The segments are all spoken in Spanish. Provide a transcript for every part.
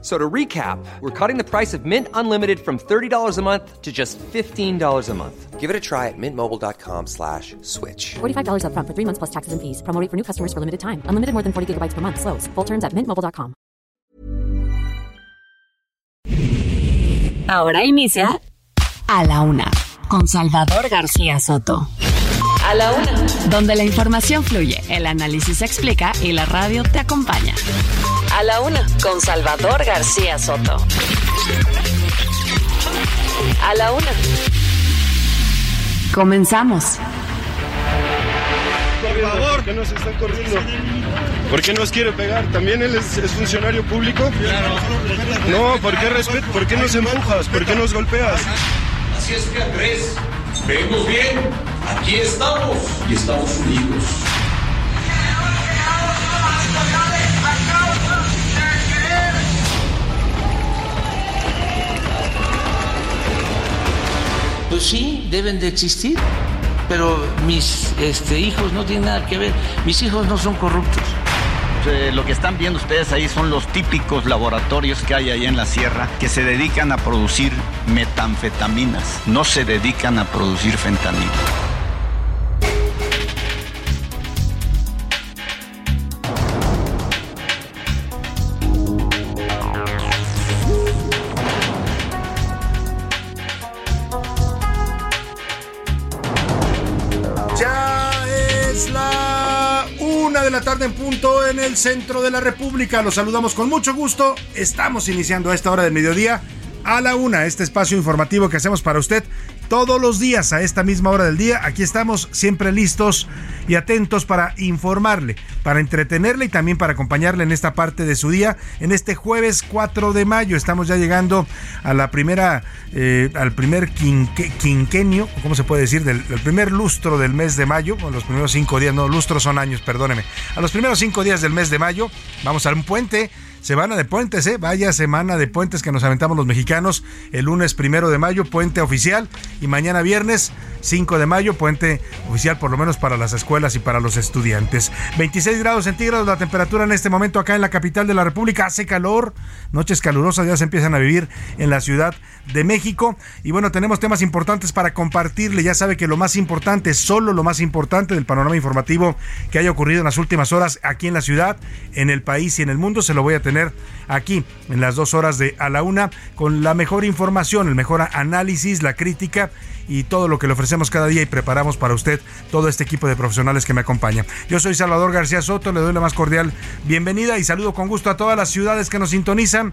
So to recap, we're cutting the price of Mint Unlimited from $30 a month to just $15 a month. Give it a try at mintmobile.com slash switch. $45 up front for three months plus taxes and fees. Promo rate for new customers for limited time. Unlimited more than 40 gigabytes per month. Slows. Full terms at mintmobile.com. Ahora inicia A la Una con Salvador García Soto. A la Una. Donde la información fluye, el análisis se explica y la radio te acompaña. A la Una con Salvador García Soto. A la Una. Comenzamos. Por favor. ¿Por qué nos están corriendo? ¿Por qué nos quiere pegar? ¿También él es, es funcionario público? No, ¿por qué respeto? ¿Por qué nos empujas? ¿Por qué nos golpeas? Así es que Andrés, vemos bien, aquí estamos y estamos unidos. Pues sí, deben de existir, pero mis este, hijos no tienen nada que ver, mis hijos no son corruptos. Lo que están viendo ustedes ahí son los típicos laboratorios que hay ahí en la sierra que se dedican a producir metanfetaminas, no se dedican a producir fentanilo. Punto en el centro de la República. Los saludamos con mucho gusto. Estamos iniciando a esta hora del mediodía a la una este espacio informativo que hacemos para usted todos los días a esta misma hora del día. Aquí estamos siempre listos y atentos para informarle, para entretenerle y también para acompañarle en esta parte de su día. En este jueves 4 de mayo estamos ya llegando a la primera, eh, al primer quinque- quinquenio, ¿cómo se puede decir? Del, del primer lustro del mes de mayo, o los primeros cinco días, no, lustros son años, perdóneme. A los primeros cinco días del mes de mayo vamos a un puente. Semana de puentes, ¿eh? Vaya semana de puentes que nos aventamos los mexicanos. El lunes primero de mayo, puente oficial. Y mañana viernes 5 de mayo, puente oficial por lo menos para las escuelas y para los estudiantes. 26 grados centígrados la temperatura en este momento acá en la capital de la República. Hace calor, noches calurosas ya se empiezan a vivir en la Ciudad de México. Y bueno, tenemos temas importantes para compartirle. Ya sabe que lo más importante, solo lo más importante del panorama informativo que haya ocurrido en las últimas horas aquí en la ciudad, en el país y en el mundo, se lo voy a tener aquí en las dos horas de a la una con la mejor información, el mejor análisis, la crítica y todo lo que le ofrecemos cada día y preparamos para usted todo este equipo de profesionales que me acompaña. Yo soy Salvador García Soto, le doy la más cordial bienvenida y saludo con gusto a todas las ciudades que nos sintonizan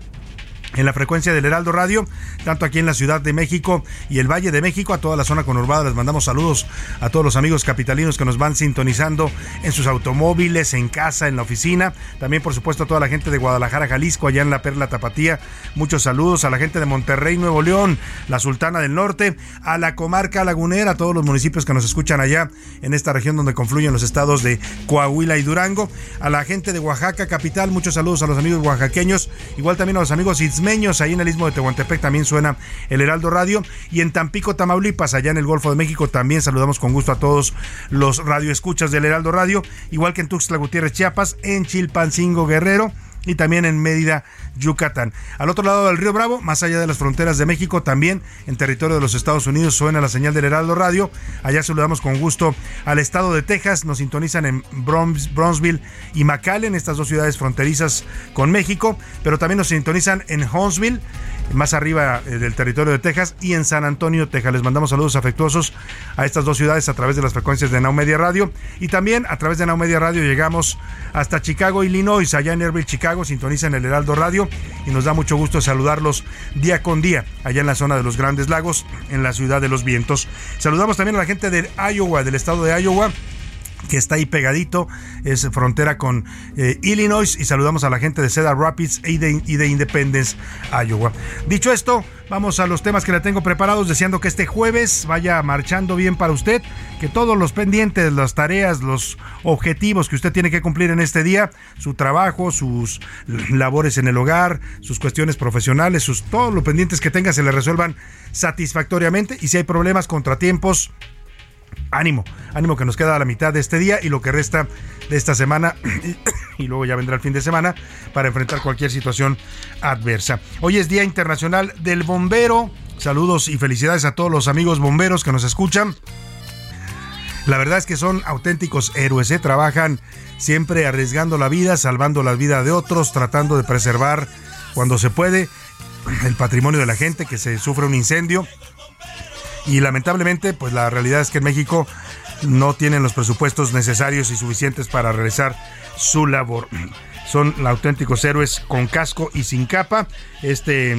en la frecuencia del Heraldo Radio, tanto aquí en la Ciudad de México y el Valle de México, a toda la zona conurbada. Les mandamos saludos a todos los amigos capitalinos que nos van sintonizando en sus automóviles, en casa, en la oficina. También, por supuesto, a toda la gente de Guadalajara, Jalisco, allá en la Perla Tapatía. Muchos saludos a la gente de Monterrey, Nuevo León, la Sultana del Norte, a la comarca lagunera, a todos los municipios que nos escuchan allá en esta región donde confluyen los estados de Coahuila y Durango, a la gente de Oaxaca, capital. Muchos saludos a los amigos oaxaqueños, igual también a los amigos ismeños, ahí en el istmo de Tehuantepec también suena el Heraldo Radio. Y en Tampico, Tamaulipas, allá en el Golfo de México, también saludamos con gusto a todos los radioescuchas del Heraldo Radio, igual que en Tuxtla Gutiérrez, Chiapas, en Chilpancingo, Guerrero y también en Mérida, Yucatán. Al otro lado del río Bravo, más allá de las fronteras de México, también en territorio de los Estados Unidos suena la señal del Heraldo Radio. Allá saludamos con gusto al estado de Texas, nos sintonizan en Bronzeville y McAllen, estas dos ciudades fronterizas con México, pero también nos sintonizan en Huntsville, más arriba eh, del territorio de Texas, y en San Antonio, Texas. Les mandamos saludos afectuosos a estas dos ciudades a través de las frecuencias de Now Media Radio y también a través de Now Media Radio llegamos hasta Chicago, Illinois, allá en Airville, Chicago, sintonizan el Heraldo Radio y nos da mucho gusto saludarlos día con día allá en la zona de los Grandes Lagos, en la ciudad de los vientos. Saludamos también a la gente de Iowa, del estado de Iowa que está ahí pegadito, es frontera con eh, Illinois y saludamos a la gente de Cedar Rapids y de, y de, Independence, Iowa. Dicho esto, vamos a los temas que le tengo preparados, deseando que este jueves vaya marchando bien para usted, que todos los pendientes, las tareas, los objetivos que usted tiene que cumplir en este día, su trabajo, sus labores en el hogar, sus cuestiones profesionales, sus todos los pendientes que tenga se le resuelvan satisfactoriamente y si hay problemas, contratiempos, ánimo, ánimo que nos queda a la mitad de este día y lo que resta de esta semana y luego ya vendrá el fin de semana para enfrentar cualquier situación adversa. Hoy es Día Internacional del Bombero. Saludos y felicidades a todos los amigos bomberos que nos escuchan. La verdad es que son auténticos héroes, ¿eh? trabajan siempre arriesgando la vida, salvando la vida de otros, tratando de preservar cuando se puede el patrimonio de la gente que se sufre un incendio y lamentablemente pues la realidad es que en México no tienen los presupuestos necesarios y suficientes para realizar su labor. Son auténticos héroes con casco y sin capa. Este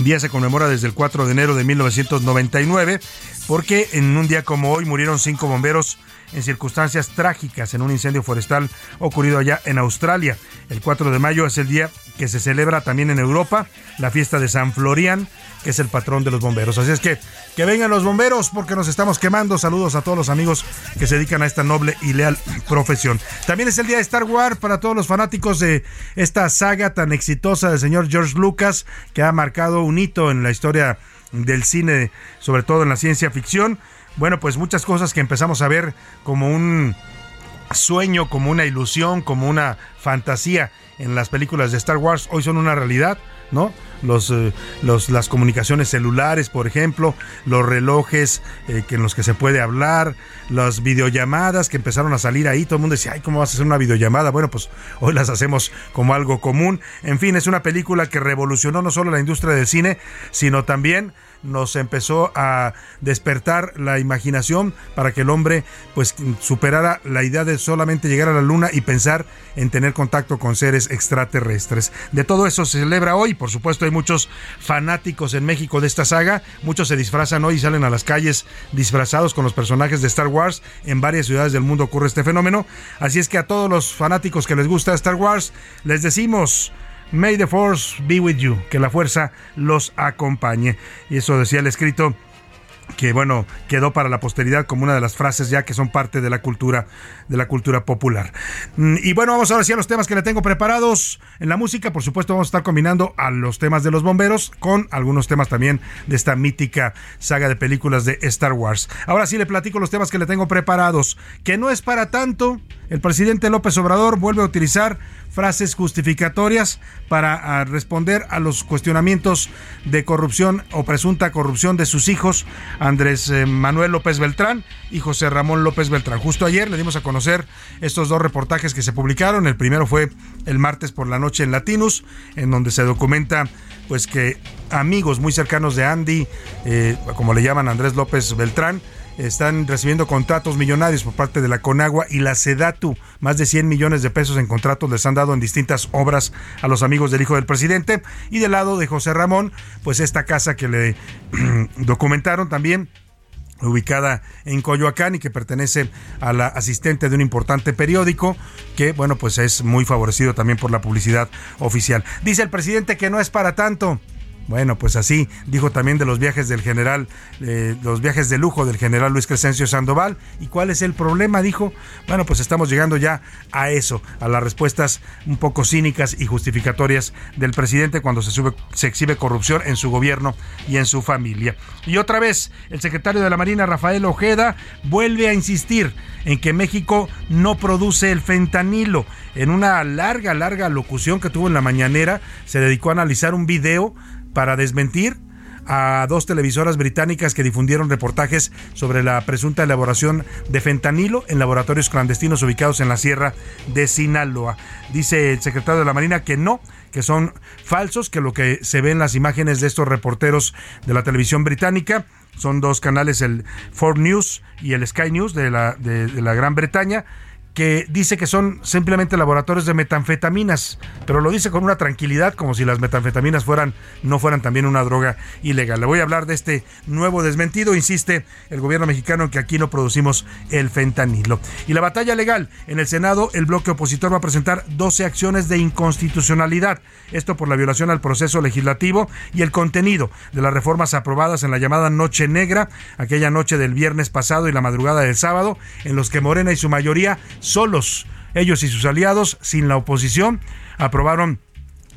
día se conmemora desde el 4 de enero de 1999 porque en un día como hoy murieron cinco bomberos en circunstancias trágicas en un incendio forestal ocurrido allá en Australia. El 4 de mayo es el día que se celebra también en Europa, la fiesta de San Florian, que es el patrón de los bomberos. Así es que que vengan los bomberos porque nos estamos quemando. Saludos a todos los amigos que se dedican a esta noble y leal profesión. También es el día de Star Wars para todos los fanáticos de esta saga tan exitosa del señor George Lucas, que ha marcado un hito en la historia del cine, sobre todo en la ciencia ficción bueno, pues muchas cosas que empezamos a ver como un sueño, como una ilusión, como una fantasía en las películas de Star Wars, hoy son una realidad, ¿no? Los, eh, los, las comunicaciones celulares, por ejemplo, los relojes eh, que en los que se puede hablar, las videollamadas que empezaron a salir ahí, todo el mundo decía, ay, ¿cómo vas a hacer una videollamada? Bueno, pues hoy las hacemos como algo común. En fin, es una película que revolucionó no solo la industria del cine, sino también nos empezó a despertar la imaginación para que el hombre pues superara la idea de solamente llegar a la luna y pensar en tener contacto con seres extraterrestres. De todo eso se celebra hoy, por supuesto hay muchos fanáticos en México de esta saga, muchos se disfrazan hoy y salen a las calles disfrazados con los personajes de Star Wars, en varias ciudades del mundo ocurre este fenómeno, así es que a todos los fanáticos que les gusta Star Wars les decimos May the Force be with you, que la fuerza los acompañe. Y eso decía el escrito que bueno, quedó para la posteridad como una de las frases ya que son parte de la cultura de la cultura popular. Mm, y bueno, vamos ahora sí a los temas que le tengo preparados en la música, por supuesto vamos a estar combinando a los temas de los bomberos con algunos temas también de esta mítica saga de películas de Star Wars. Ahora sí le platico los temas que le tengo preparados, que no es para tanto. El presidente López Obrador vuelve a utilizar frases justificatorias para ah, responder a los cuestionamientos de corrupción o presunta corrupción de sus hijos, Andrés eh, Manuel López Beltrán y José Ramón López Beltrán. Justo ayer le dimos a conocer estos dos reportajes que se publicaron. El primero fue el martes por la noche en Latinus, en donde se documenta pues que amigos muy cercanos de Andy, eh, como le llaman Andrés López Beltrán, están recibiendo contratos millonarios por parte de la Conagua y la Sedatu. Más de 100 millones de pesos en contratos les han dado en distintas obras a los amigos del hijo del presidente. Y del lado de José Ramón, pues esta casa que le documentaron también ubicada en Coyoacán y que pertenece a la asistente de un importante periódico que, bueno, pues es muy favorecido también por la publicidad oficial. Dice el presidente que no es para tanto. Bueno, pues así dijo también de los viajes del general, eh, los viajes de lujo del general Luis Crescencio Sandoval. ¿Y cuál es el problema? Dijo. Bueno, pues estamos llegando ya a eso, a las respuestas un poco cínicas y justificatorias del presidente cuando se, sube, se exhibe corrupción en su gobierno y en su familia. Y otra vez, el secretario de la Marina, Rafael Ojeda, vuelve a insistir en que México no produce el fentanilo. En una larga, larga locución que tuvo en la mañanera, se dedicó a analizar un video para desmentir a dos televisoras británicas que difundieron reportajes sobre la presunta elaboración de fentanilo en laboratorios clandestinos ubicados en la sierra de Sinaloa. Dice el secretario de la Marina que no, que son falsos, que lo que se ve en las imágenes de estos reporteros de la televisión británica son dos canales, el Four News y el Sky News de la, de la Gran Bretaña, que dice que son simplemente laboratorios de metanfetaminas, pero lo dice con una tranquilidad como si las metanfetaminas fueran no fueran también una droga ilegal. Le voy a hablar de este nuevo desmentido, insiste el gobierno mexicano en que aquí no producimos el fentanilo. Y la batalla legal en el Senado, el bloque opositor va a presentar 12 acciones de inconstitucionalidad, esto por la violación al proceso legislativo y el contenido de las reformas aprobadas en la llamada Noche Negra, aquella noche del viernes pasado y la madrugada del sábado, en los que Morena y su mayoría solos, ellos y sus aliados, sin la oposición, aprobaron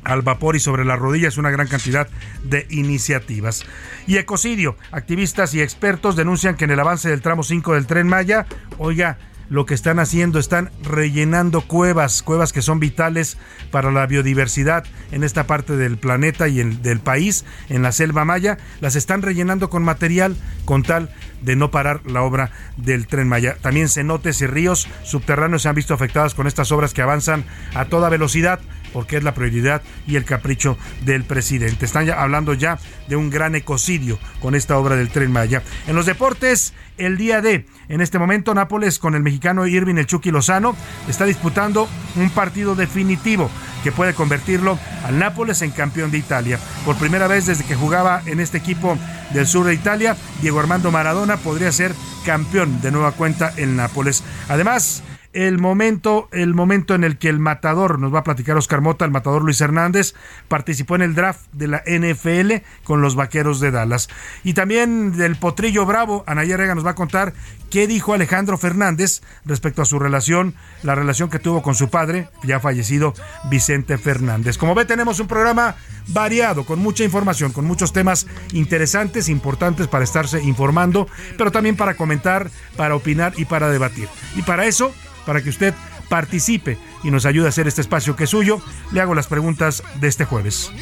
al vapor y sobre las rodillas una gran cantidad de iniciativas. Y ecocidio, activistas y expertos denuncian que en el avance del tramo 5 del tren Maya, oiga, lo que están haciendo, están rellenando cuevas, cuevas que son vitales para la biodiversidad en esta parte del planeta y del país, en la selva maya, las están rellenando con material con tal de no parar la obra del tren Maya. También cenotes y ríos subterráneos se han visto afectados con estas obras que avanzan a toda velocidad porque es la prioridad y el capricho del presidente. Están ya hablando ya de un gran ecocidio con esta obra del tren Maya. En los deportes, el día de, en este momento, Nápoles con el mexicano Irving El Chucky Lozano está disputando un partido definitivo que puede convertirlo al Nápoles en campeón de Italia. Por primera vez desde que jugaba en este equipo del sur de Italia, Diego Armando Maradona podría ser campeón de nueva cuenta en Nápoles. Además, el momento, el momento en el que el matador, nos va a platicar Oscar Mota, el matador Luis Hernández, participó en el draft de la NFL con los Vaqueros de Dallas. Y también del Potrillo Bravo, Anaya Rega nos va a contar qué dijo Alejandro Fernández respecto a su relación, la relación que tuvo con su padre, ya fallecido Vicente Fernández. Como ve, tenemos un programa variado, con mucha información, con muchos temas interesantes, importantes para estarse informando, pero también para comentar, para opinar y para debatir. Y para eso para que usted participe y nos ayude a hacer este espacio que es suyo, le hago las preguntas de este jueves.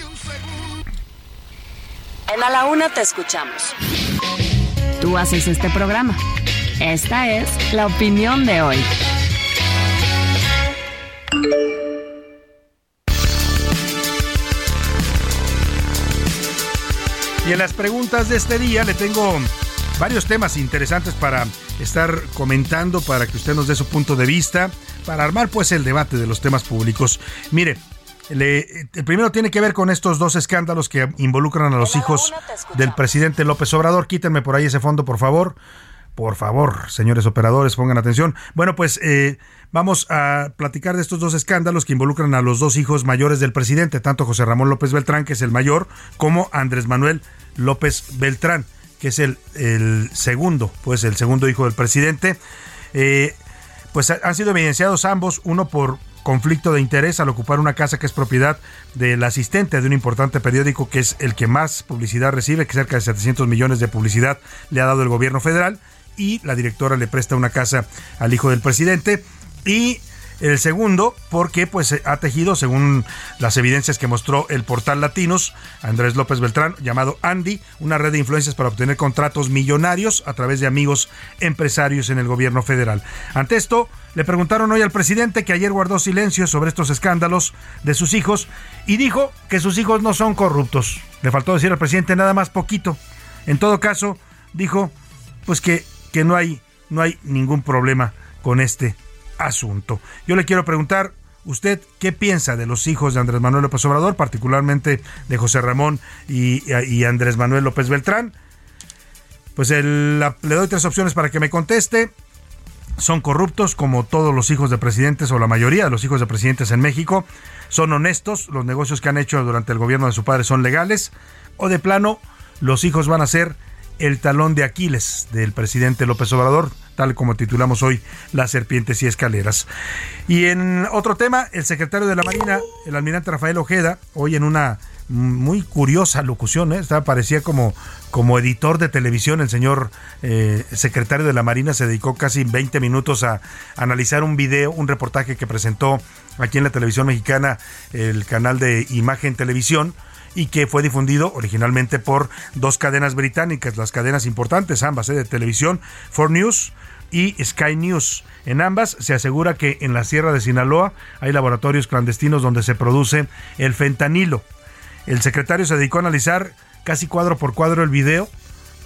En A la Una te escuchamos. Tú haces este programa. Esta es la opinión de hoy. Y en las preguntas de este día le tengo varios temas interesantes para estar comentando, para que usted nos dé su punto de vista, para armar pues el debate de los temas públicos. Mire, el primero tiene que ver con estos dos escándalos que involucran a los hijos del presidente López Obrador. Quítenme por ahí ese fondo, por favor. Por favor, señores operadores, pongan atención. Bueno, pues eh, vamos a platicar de estos dos escándalos que involucran a los dos hijos mayores del presidente, tanto José Ramón López Beltrán, que es el mayor, como Andrés Manuel López Beltrán que es el, el segundo, pues el segundo hijo del presidente. Eh, pues han sido evidenciados ambos, uno por conflicto de interés al ocupar una casa que es propiedad del asistente de un importante periódico que es el que más publicidad recibe, que cerca de 700 millones de publicidad le ha dado el gobierno federal, y la directora le presta una casa al hijo del presidente. Y el segundo, porque pues ha tejido, según las evidencias que mostró el portal Latinos, Andrés López Beltrán, llamado Andy, una red de influencias para obtener contratos millonarios a través de amigos empresarios en el gobierno federal. Ante esto, le preguntaron hoy al presidente que ayer guardó silencio sobre estos escándalos de sus hijos y dijo que sus hijos no son corruptos. Le faltó decir al presidente nada más poquito. En todo caso, dijo pues que, que no hay no hay ningún problema con este asunto. Yo le quiero preguntar, ¿usted qué piensa de los hijos de Andrés Manuel López Obrador, particularmente de José Ramón y, Andrés Manuel López Beltrán? Pues le doy tres opciones para que me conteste. Son corruptos como todos los hijos de presidentes o la mayoría de los hijos de presidentes en México. Son honestos, los negocios que han hecho durante el gobierno de su padre son legales. O de plano, los hijos van a ser el talón de Aquiles del presidente López Obrador tal como titulamos hoy Las serpientes y escaleras. Y en otro tema, el secretario de la Marina, el almirante Rafael Ojeda, hoy en una muy curiosa locución, ¿eh? Parecía como, como editor de televisión, el señor eh, secretario de la Marina se dedicó casi 20 minutos a, analizar un video, un reportaje que presentó aquí en la televisión mexicana, el canal de Imagen Televisión, y que fue difundido originalmente por dos cadenas británicas, las cadenas importantes, ambas ¿eh? de televisión, Four News y Sky News. En ambas se asegura que en la Sierra de Sinaloa hay laboratorios clandestinos donde se produce el fentanilo. El secretario se dedicó a analizar casi cuadro por cuadro el video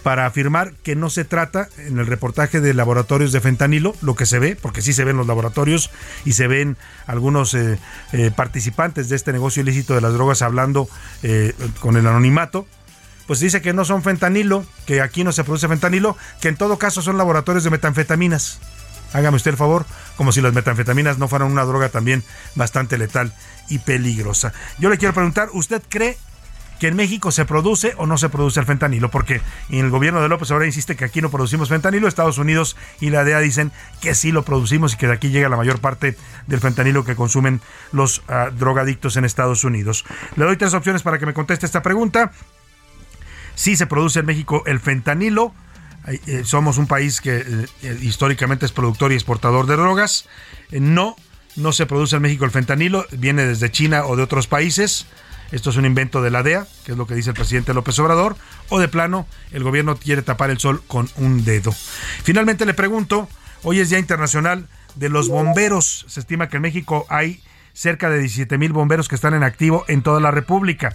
para afirmar que no se trata en el reportaje de laboratorios de fentanilo, lo que se ve, porque sí se ven los laboratorios y se ven algunos eh, eh, participantes de este negocio ilícito de las drogas hablando eh, con el anonimato, pues dice que no son fentanilo, que aquí no se produce fentanilo, que en todo caso son laboratorios de metanfetaminas. Hágame usted el favor, como si las metanfetaminas no fueran una droga también bastante letal y peligrosa. Yo le quiero preguntar, ¿usted cree que en México se produce o no se produce el fentanilo, porque en el gobierno de López ahora insiste que aquí no producimos fentanilo, Estados Unidos y la DEA dicen que sí lo producimos y que de aquí llega la mayor parte del fentanilo que consumen los uh, drogadictos en Estados Unidos. Le doy tres opciones para que me conteste esta pregunta. Sí se produce en México el fentanilo. Eh, somos un país que eh, históricamente es productor y exportador de drogas. Eh, no, no se produce en México el fentanilo, viene desde China o de otros países esto es un invento de la DEA, que es lo que dice el presidente López Obrador, o de plano el gobierno quiere tapar el sol con un dedo. Finalmente le pregunto, hoy es Día Internacional de los Bomberos. Se estima que en México hay cerca de 17 mil bomberos que están en activo en toda la República.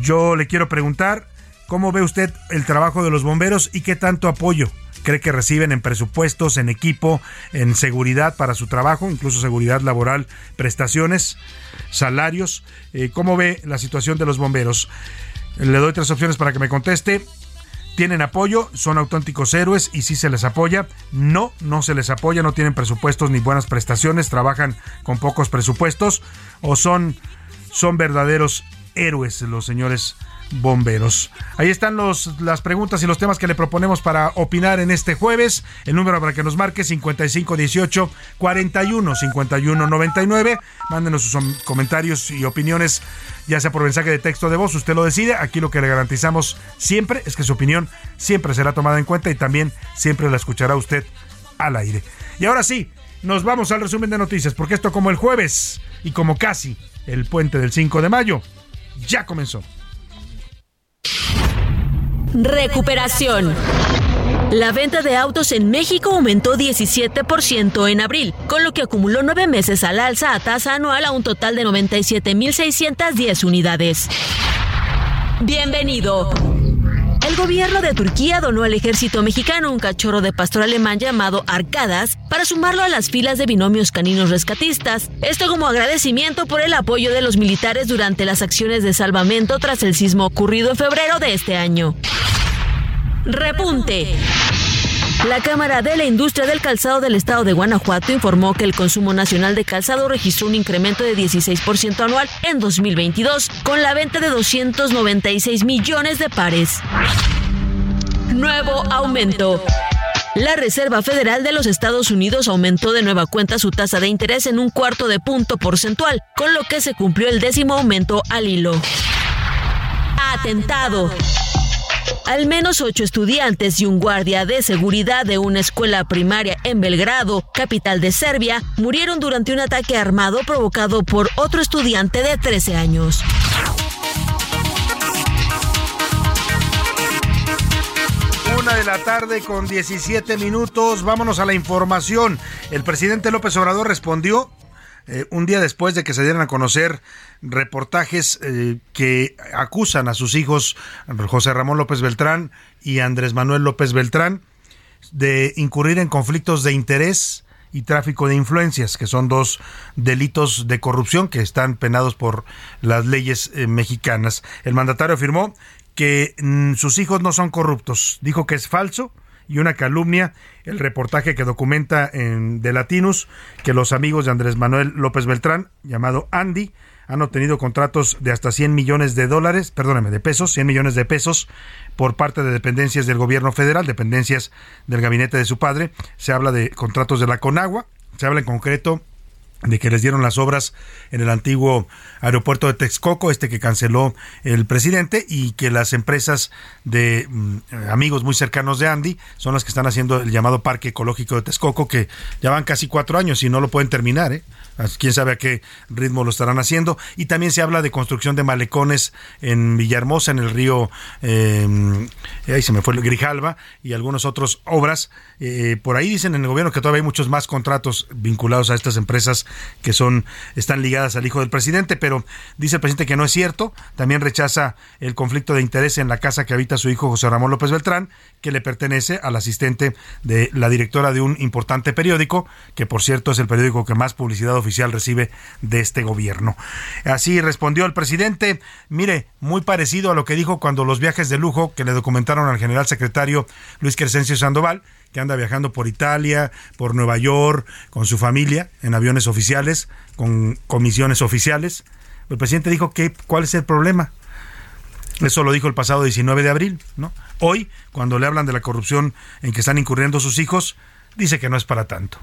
Yo le quiero preguntar, ¿cómo ve usted el trabajo de los bomberos y qué tanto apoyo cree que reciben en presupuestos, en equipo, en seguridad para su trabajo, incluso seguridad laboral, prestaciones, salarios. Eh, ¿Cómo ve la situación de los bomberos? Le doy tres opciones para que me conteste. ¿Tienen apoyo? ¿Son auténticos héroes? ¿Y si se les apoya? No, no se les apoya, no tienen presupuestos ni buenas prestaciones, trabajan con pocos presupuestos o son, son verdaderos héroes los señores bomberos. Ahí están los, las preguntas y los temas que le proponemos para opinar en este jueves. El número para que nos marque 5518 41 51 99. Mándenos sus comentarios y opiniones, ya sea por mensaje de texto de voz, usted lo decide. Aquí lo que le garantizamos siempre es que su opinión siempre será tomada en cuenta y también siempre la escuchará usted al aire. Y ahora sí, nos vamos al resumen de noticias, porque esto como el jueves y como casi el puente del 5 de mayo, ya comenzó. Recuperación. La venta de autos en México aumentó 17% en abril, con lo que acumuló nueve meses al alza a tasa anual a un total de 97.610 unidades. Bienvenido. El gobierno de Turquía donó al ejército mexicano un cachorro de pastor alemán llamado Arcadas para sumarlo a las filas de binomios caninos rescatistas. Esto como agradecimiento por el apoyo de los militares durante las acciones de salvamento tras el sismo ocurrido en febrero de este año. Repunte. La Cámara de la Industria del Calzado del Estado de Guanajuato informó que el consumo nacional de calzado registró un incremento de 16% anual en 2022, con la venta de 296 millones de pares. Nuevo aumento. La Reserva Federal de los Estados Unidos aumentó de nueva cuenta su tasa de interés en un cuarto de punto porcentual, con lo que se cumplió el décimo aumento al hilo. Atentado. Al menos ocho estudiantes y un guardia de seguridad de una escuela primaria en Belgrado, capital de Serbia, murieron durante un ataque armado provocado por otro estudiante de 13 años. Una de la tarde con 17 minutos. Vámonos a la información. El presidente López Obrador respondió eh, un día después de que se dieran a conocer reportajes eh, que acusan a sus hijos José Ramón López Beltrán y Andrés Manuel López Beltrán de incurrir en conflictos de interés y tráfico de influencias, que son dos delitos de corrupción que están penados por las leyes eh, mexicanas. El mandatario afirmó que mm, sus hijos no son corruptos, dijo que es falso y una calumnia el reportaje que documenta en de Latinus que los amigos de Andrés Manuel López Beltrán, llamado Andy, han obtenido contratos de hasta 100 millones de dólares, perdóneme, de pesos, 100 millones de pesos por parte de dependencias del gobierno federal, dependencias del gabinete de su padre. Se habla de contratos de la Conagua, se habla en concreto de que les dieron las obras en el antiguo aeropuerto de Texcoco, este que canceló el presidente, y que las empresas de mm, amigos muy cercanos de Andy son las que están haciendo el llamado Parque Ecológico de Texcoco, que ya van casi cuatro años y no lo pueden terminar, ¿eh? quién sabe a qué ritmo lo estarán haciendo. Y también se habla de construcción de malecones en Villahermosa, en el río, eh, se me fue el Grijalva, y algunas otras obras. Eh, por ahí dicen en el gobierno que todavía hay muchos más contratos vinculados a estas empresas que son están ligadas al hijo del presidente, pero dice el presidente que no es cierto. También rechaza el conflicto de interés en la casa que habita su hijo José Ramón López Beltrán, que le pertenece al asistente de la directora de un importante periódico, que por cierto es el periódico que más publicidad oficial recibe de este gobierno. Así respondió el presidente, mire, muy parecido a lo que dijo cuando los viajes de lujo que le documentaron al general secretario Luis Crescencio Sandoval, que anda viajando por Italia, por Nueva York, con su familia, en aviones oficiales, con comisiones oficiales. El presidente dijo que cuál es el problema. Eso lo dijo el pasado 19 de abril, ¿no? Hoy, cuando le hablan de la corrupción en que están incurriendo sus hijos, dice que no es para tanto.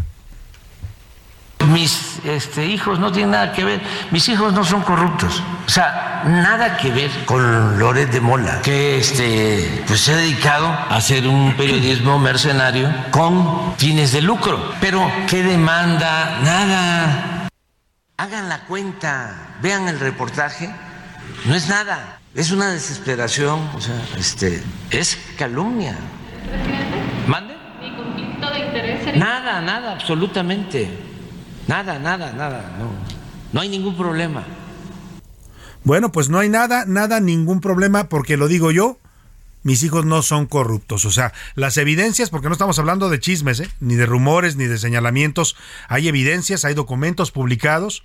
Mis este, hijos no tienen nada que ver, mis hijos no son corruptos. O sea, nada que ver con Loret de Mola, que este, pues se ha dedicado a hacer un periodismo mercenario con fines de lucro. Pero, ¿qué demanda? Nada. Hagan la cuenta, vean el reportaje, no es nada, es una desesperación, o sea, este, es calumnia. ¿Mande? ¿Ni conflicto de interés? Nada, nada, absolutamente. Nada, nada, nada, no. No hay ningún problema. Bueno, pues no hay nada, nada, ningún problema, porque lo digo yo, mis hijos no son corruptos. O sea, las evidencias, porque no estamos hablando de chismes, ¿eh? ni de rumores, ni de señalamientos, hay evidencias, hay documentos publicados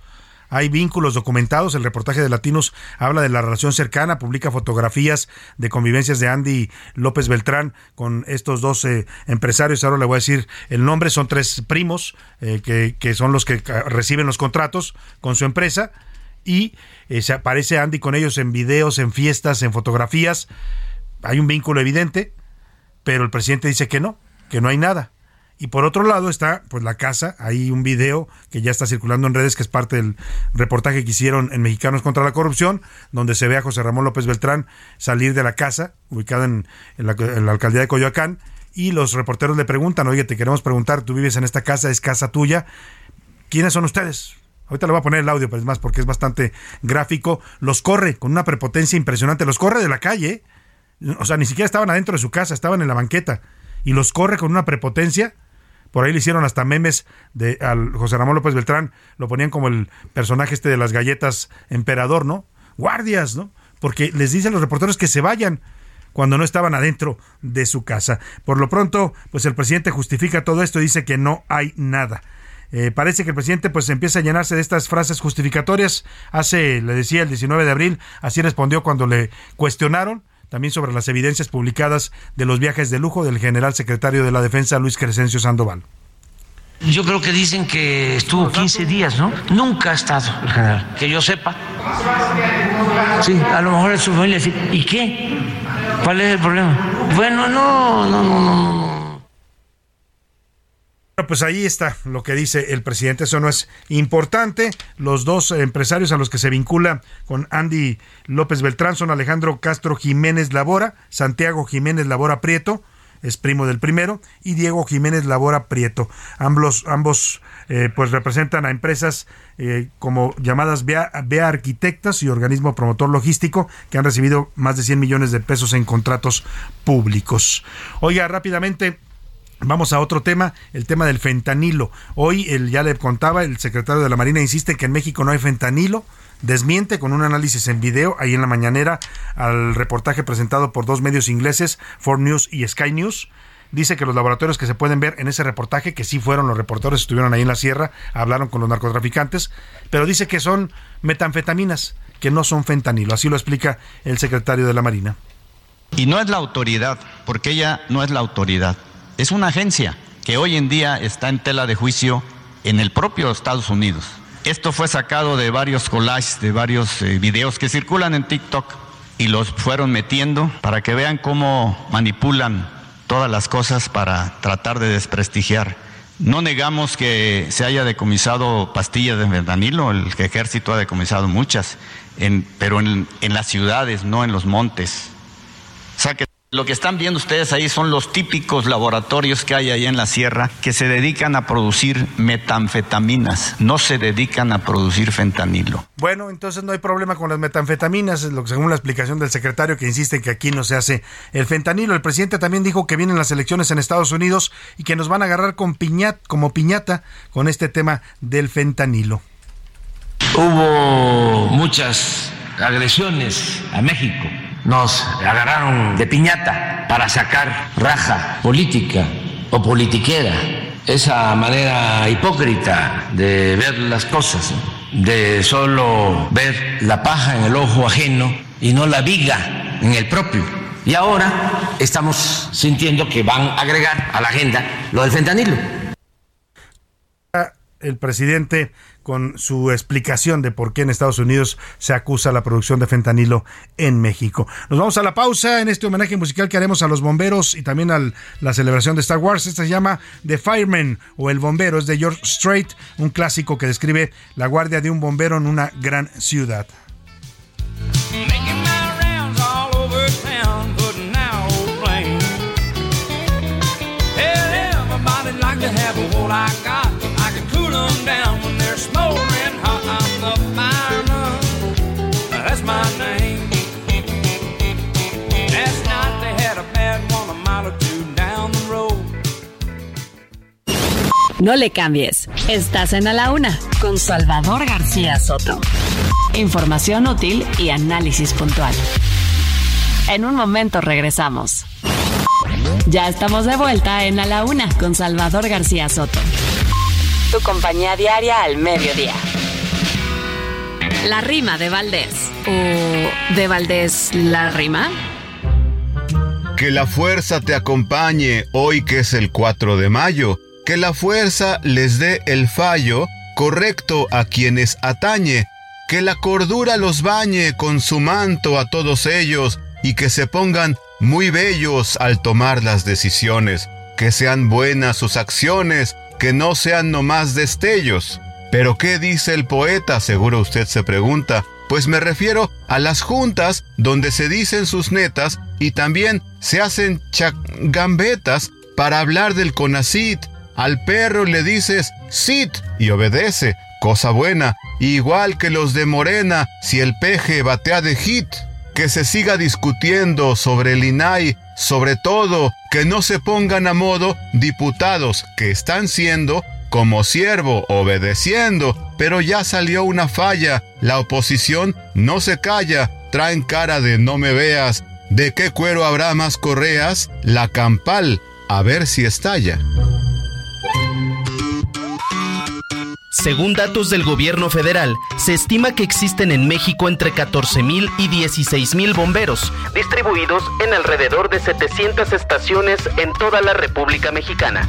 hay vínculos documentados. El reportaje de Latinos habla de la relación cercana, publica fotografías de convivencias de Andy López Beltrán con estos dos eh, empresarios. Ahora le voy a decir el nombre. Son tres primos eh, que, son los que reciben los contratos con su empresa. Y eh, se aparece Andy con ellos en videos, en fiestas, en fotografías. Hay un vínculo evidente, pero el presidente dice que no, que no hay nada. Y por otro lado está pues la casa, hay un video que ya está circulando en redes que es parte del reportaje que hicieron en Mexicanos contra la Corrupción, donde se ve a José Ramón López Beltrán salir de la casa, ubicada en, la, alcaldía de Coyoacán, y los reporteros le preguntan, oye, te queremos preguntar, tú vives en esta casa, es casa tuya, ¿quiénes son ustedes? Ahorita le voy a poner el audio, pero es más porque es bastante gráfico. Los corre con una prepotencia impresionante, los corre de la calle, o sea, ni siquiera estaban adentro de su casa, estaban en la banqueta, y los corre con una prepotencia por ahí le hicieron hasta memes de al José Ramón López Beltrán, lo ponían como el personaje este de las galletas emperador, ¿no? Guardias, ¿no? Porque les dicen los reporteros que se vayan cuando no estaban adentro de su casa. Por lo pronto, pues el presidente justifica todo esto y dice que no hay nada. Eh, parece que el presidente pues empieza a llenarse de estas frases justificatorias. Hace, le decía, el 19 de abril, así respondió cuando le cuestionaron también sobre las evidencias publicadas de los viajes de lujo del general secretario de la Defensa, Luis Crescencio Sandoval. Yo creo que dicen que estuvo 15 días, ¿no? Nunca ha estado el general, que yo sepa. Sí, a lo mejor es su familia ¿y qué? ¿Cuál es el problema? Bueno, no, no, no, no, pues ahí está lo que dice el presidente, eso no es importante. Los dos empresarios a los que se vincula con Andy López Beltrán son Alejandro Castro Jiménez Labora, Santiago Jiménez Labora Prieto, es primo del primero, y Diego Jiménez Labora Prieto. Ambos, ambos eh, pues representan a empresas eh, como llamadas BEA, Arquitectas y Organismo Promotor Logístico, que han recibido más de 100 millones de pesos en contratos públicos. Oiga, rápidamente, Vamos a otro tema, el tema del fentanilo. Hoy, el, ya le contaba, el secretario de la Marina insiste que en México no hay fentanilo. Desmiente con un análisis en video ahí en la mañanera al reportaje presentado por dos medios ingleses, Four News y Sky News. Dice que los laboratorios que se pueden ver en ese reportaje, que sí fueron los reporteros, estuvieron ahí en la sierra, hablaron con los narcotraficantes, pero dice que son metanfetaminas, que no son fentanilo. Así lo explica el secretario de la Marina. Y no es la autoridad, porque ella no es la autoridad es una agencia que hoy en día está en tela de juicio en el propio Estados Unidos. Esto fue sacado de varios collages, de varios eh, videos que circulan en TikTok y los fueron metiendo para que vean cómo manipulan todas las cosas para tratar de desprestigiar. No negamos que se haya decomisado pastillas de fentanilo, el ejército ha decomisado muchas, pero en, las ciudades, no en los montes. Lo que están viendo ustedes ahí son los típicos laboratorios que hay ahí en la sierra que se dedican a producir metanfetaminas, no se dedican a producir fentanilo. Bueno, entonces no hay problema con las metanfetaminas, lo que según la explicación del secretario que insiste que aquí no se hace el fentanilo. El presidente también dijo que vienen las elecciones en Estados Unidos y que nos van a agarrar con piñat, como piñata con este tema del fentanilo. Hubo muchas agresiones a México nos agarraron de piñata para sacar raja política o politiquera, esa manera hipócrita de ver las cosas, de solo ver la paja en el ojo ajeno y no la viga en el propio. Y ahora estamos sintiendo que van a agregar a la agenda lo del fentanilo. El presidente con su explicación de por qué en Estados Unidos se acusa la producción de fentanilo en México. Nos vamos a la pausa en este homenaje musical que haremos a los bomberos y también a la celebración de Star Wars. Esta se llama The Fireman o El Bombero. Es de George Strait, un clásico que describe la guardia de un bombero en una gran ciudad. No le cambies. Estás en A la Una con Salvador García Soto. Información útil y análisis puntual. En un momento regresamos. Ya estamos de vuelta en A la Una con Salvador García Soto. Tu compañía diaria al mediodía. La rima de Valdés. ¿O de Valdés la rima? Que la fuerza te acompañe hoy que es el 4 de mayo que la fuerza les dé el fallo correcto a quienes atañe, que la cordura los bañe con su manto a todos ellos y que se pongan muy bellos al tomar las decisiones, que sean buenas sus acciones, que no sean nomás destellos. Pero ¿qué dice el poeta? Seguro usted se pregunta. Pues me refiero a las juntas donde se dicen sus netas y también se hacen gambetas para hablar del CONACIT, al perro le dices sit y obedece, cosa buena, igual que los de Morena si el peje batea de hit. Que se siga discutiendo sobre el INAI, sobre todo que no se pongan a modo diputados que están siendo como siervo obedeciendo, pero ya salió una falla, la oposición no se calla, traen cara de no me veas, ¿de qué cuero habrá más correas? La campal, a ver si estalla. Según datos del gobierno federal, se estima que existen en México entre 14.000 y 16.000 bomberos, distribuidos en alrededor de 700 estaciones en toda la República Mexicana.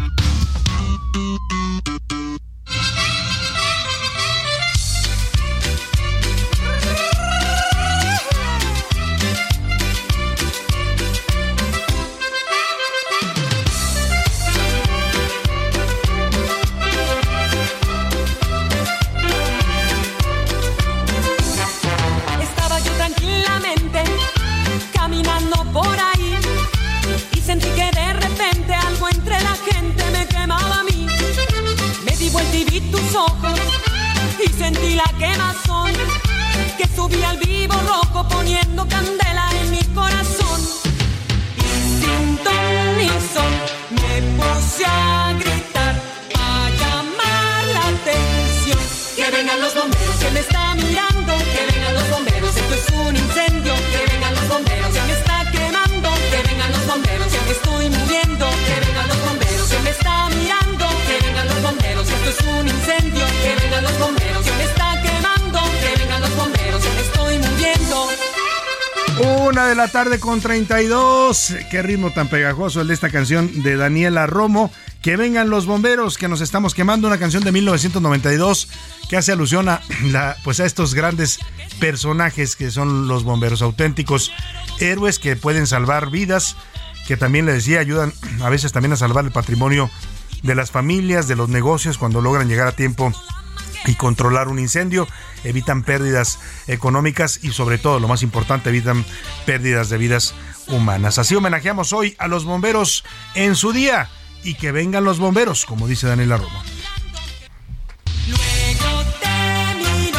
con 32. Qué ritmo tan pegajoso el de esta canción de Daniela Romo. Que vengan los bomberos que nos estamos quemando. Una canción de 1992 que hace alusión a, pues a estos grandes personajes que son los bomberos auténticos. Héroes que pueden salvar vidas. Que también les decía, ayudan a veces también a salvar el patrimonio de las familias, de los negocios, cuando logran llegar a tiempo y controlar un incendio, evitan pérdidas económicas y sobre todo, lo más importante, evitan pérdidas de vidas humanas. Así homenajeamos hoy a los bomberos en su día y que vengan los bomberos, como dice Daniela Roma. Luego te miro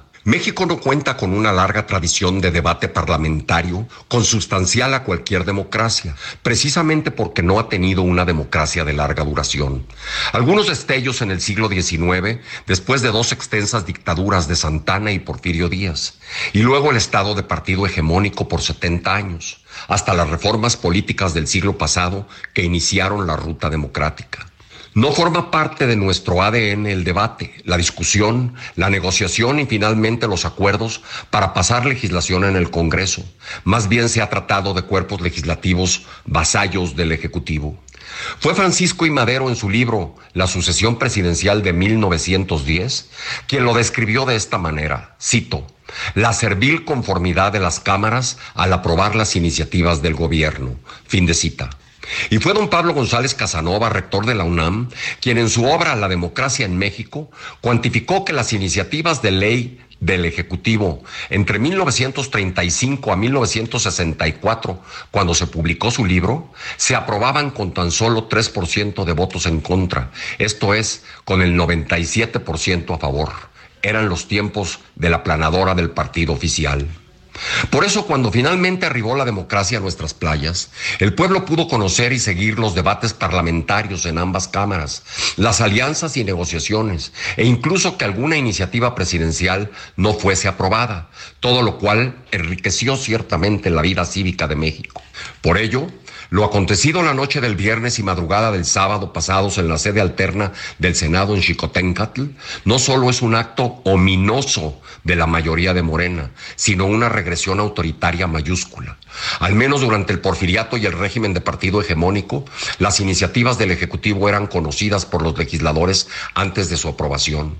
México no cuenta con una larga tradición de debate parlamentario consustancial a cualquier democracia, precisamente porque no ha tenido una democracia de larga duración. Algunos destellos en el siglo XIX, después de dos extensas dictaduras de Santana y Porfirio Díaz, y luego el estado de partido hegemónico por 70 años, hasta las reformas políticas del siglo pasado que iniciaron la ruta democrática. No forma parte de nuestro ADN el debate, la discusión, la negociación y finalmente los acuerdos para pasar legislación en el Congreso. Más bien se ha tratado de cuerpos legislativos vasallos del Ejecutivo. Fue Francisco I. Madero en su libro La sucesión presidencial de 1910 quien lo describió de esta manera, cito, la servil conformidad de las cámaras al aprobar las iniciativas del gobierno. Fin de cita. Y fue don Pablo González Casanova, rector de la UNAM, quien en su obra La democracia en México cuantificó que las iniciativas de ley del Ejecutivo entre 1935 a 1964, cuando se publicó su libro, se aprobaban con tan solo 3% de votos en contra, esto es, con el 97% a favor. Eran los tiempos de la planadora del partido oficial. Por eso cuando finalmente arribó la democracia a nuestras playas, el pueblo pudo conocer y seguir los debates parlamentarios en ambas cámaras, las alianzas y negociaciones, e incluso que alguna iniciativa presidencial no fuese aprobada, todo lo cual enriqueció ciertamente la vida cívica de México. Por ello, lo acontecido la noche del viernes y madrugada del sábado pasados en la sede alterna del Senado en Chicoténcatl no solo es un acto ominoso de la mayoría de Morena, sino una regresión autoritaria mayúscula. Al menos durante el porfiriato y el régimen de partido hegemónico, las iniciativas del Ejecutivo eran conocidas por los legisladores antes de su aprobación.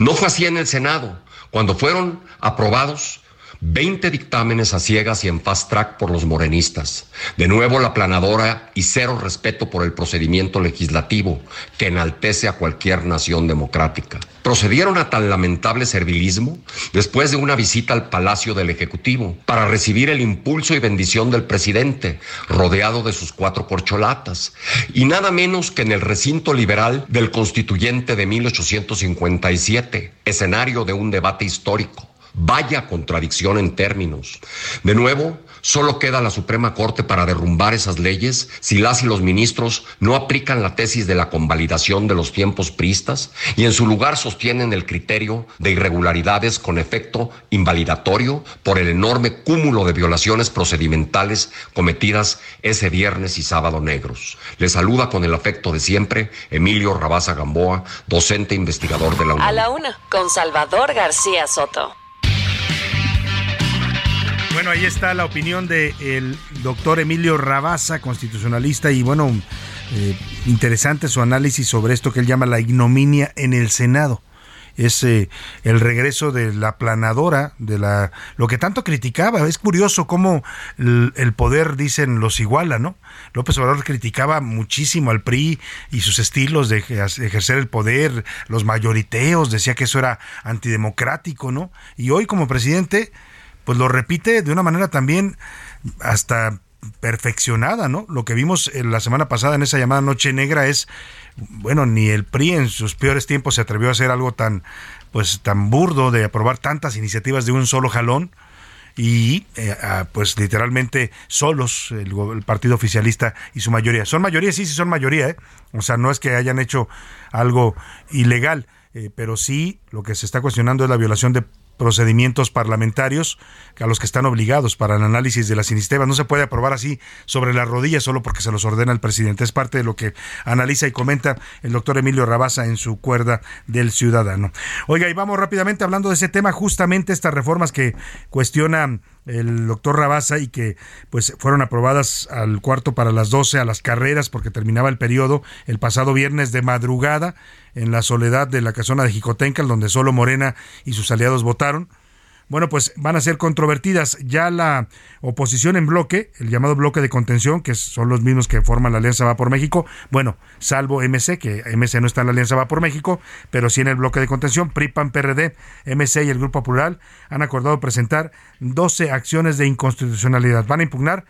No fue así en el Senado. Cuando fueron aprobados, 20 dictámenes a ciegas y en fast track por los morenistas. De nuevo la planadora y cero respeto por el procedimiento legislativo que enaltece a cualquier nación democrática. Procedieron a tan lamentable servilismo después de una visita al Palacio del Ejecutivo para recibir el impulso y bendición del presidente, rodeado de sus cuatro corcholatas, y nada menos que en el recinto liberal del constituyente de 1857, escenario de un debate histórico. Vaya contradicción en términos. De nuevo, solo queda la Suprema Corte para derrumbar esas leyes si las y los ministros no aplican la tesis de la convalidación de los tiempos pristas y en su lugar sostienen el criterio de irregularidades con efecto invalidatorio por el enorme cúmulo de violaciones procedimentales cometidas ese viernes y sábado negros. Le saluda con el afecto de siempre Emilio Rabaza Gamboa, docente investigador de la UNAM. A la una. Con Salvador García Soto. Bueno, ahí está la opinión del doctor Emilio Rabaza, constitucionalista, y bueno, eh, interesante su análisis sobre esto que él llama la ignominia en el Senado. Es eh, el regreso de la planadora, de la lo que tanto criticaba. Es curioso cómo el, el poder, dicen, los iguala, ¿no? López Obrador criticaba muchísimo al PRI y sus estilos de ejer- ejercer el poder, los mayoriteos, decía que eso era antidemocrático, ¿no? Y hoy como presidente pues lo repite de una manera también hasta perfeccionada, ¿no? Lo que vimos en la semana pasada en esa llamada Noche Negra es, bueno, ni el PRI en sus peores tiempos se atrevió a hacer algo tan, pues tan burdo de aprobar tantas iniciativas de un solo jalón y eh, pues literalmente solos el, partido oficialista y su mayoría. Son mayoría, sí, sí son mayoría, ¿eh? o sea, no es que hayan hecho algo ilegal, eh, pero sí lo que se está cuestionando es la violación de procedimientos parlamentarios a los que están obligados para el análisis de las iniciativas. No se puede aprobar así sobre las rodillas solo porque se los ordena el presidente. Es parte de lo que analiza y comenta el doctor Emilio Rabasa en su cuerda del ciudadano. Oiga, y vamos rápidamente hablando de ese tema, justamente estas reformas que cuestiona el doctor Rabasa y que pues fueron aprobadas al cuarto para las 12 a las carreras porque terminaba el periodo el pasado viernes de madrugada en la soledad de la casona de Jicotencal donde solo Morena y sus aliados votaron bueno, pues van a ser controvertidas. Ya la oposición en bloque, el llamado bloque de contención, que son los mismos que forman la Alianza Va por México, bueno, salvo MC, que MC no está en la Alianza Va por México, pero sí en el bloque de contención, PRIPAN, PRD, MC y el Grupo Plural han acordado presentar 12 acciones de inconstitucionalidad. Van a impugnar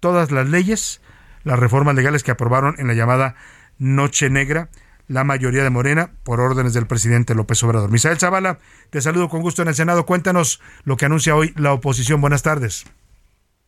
todas las leyes, las reformas legales que aprobaron en la llamada Noche Negra la mayoría de Morena por órdenes del presidente López Obrador. Misael Zavala, te saludo con gusto en el Senado. Cuéntanos lo que anuncia hoy la oposición. Buenas tardes.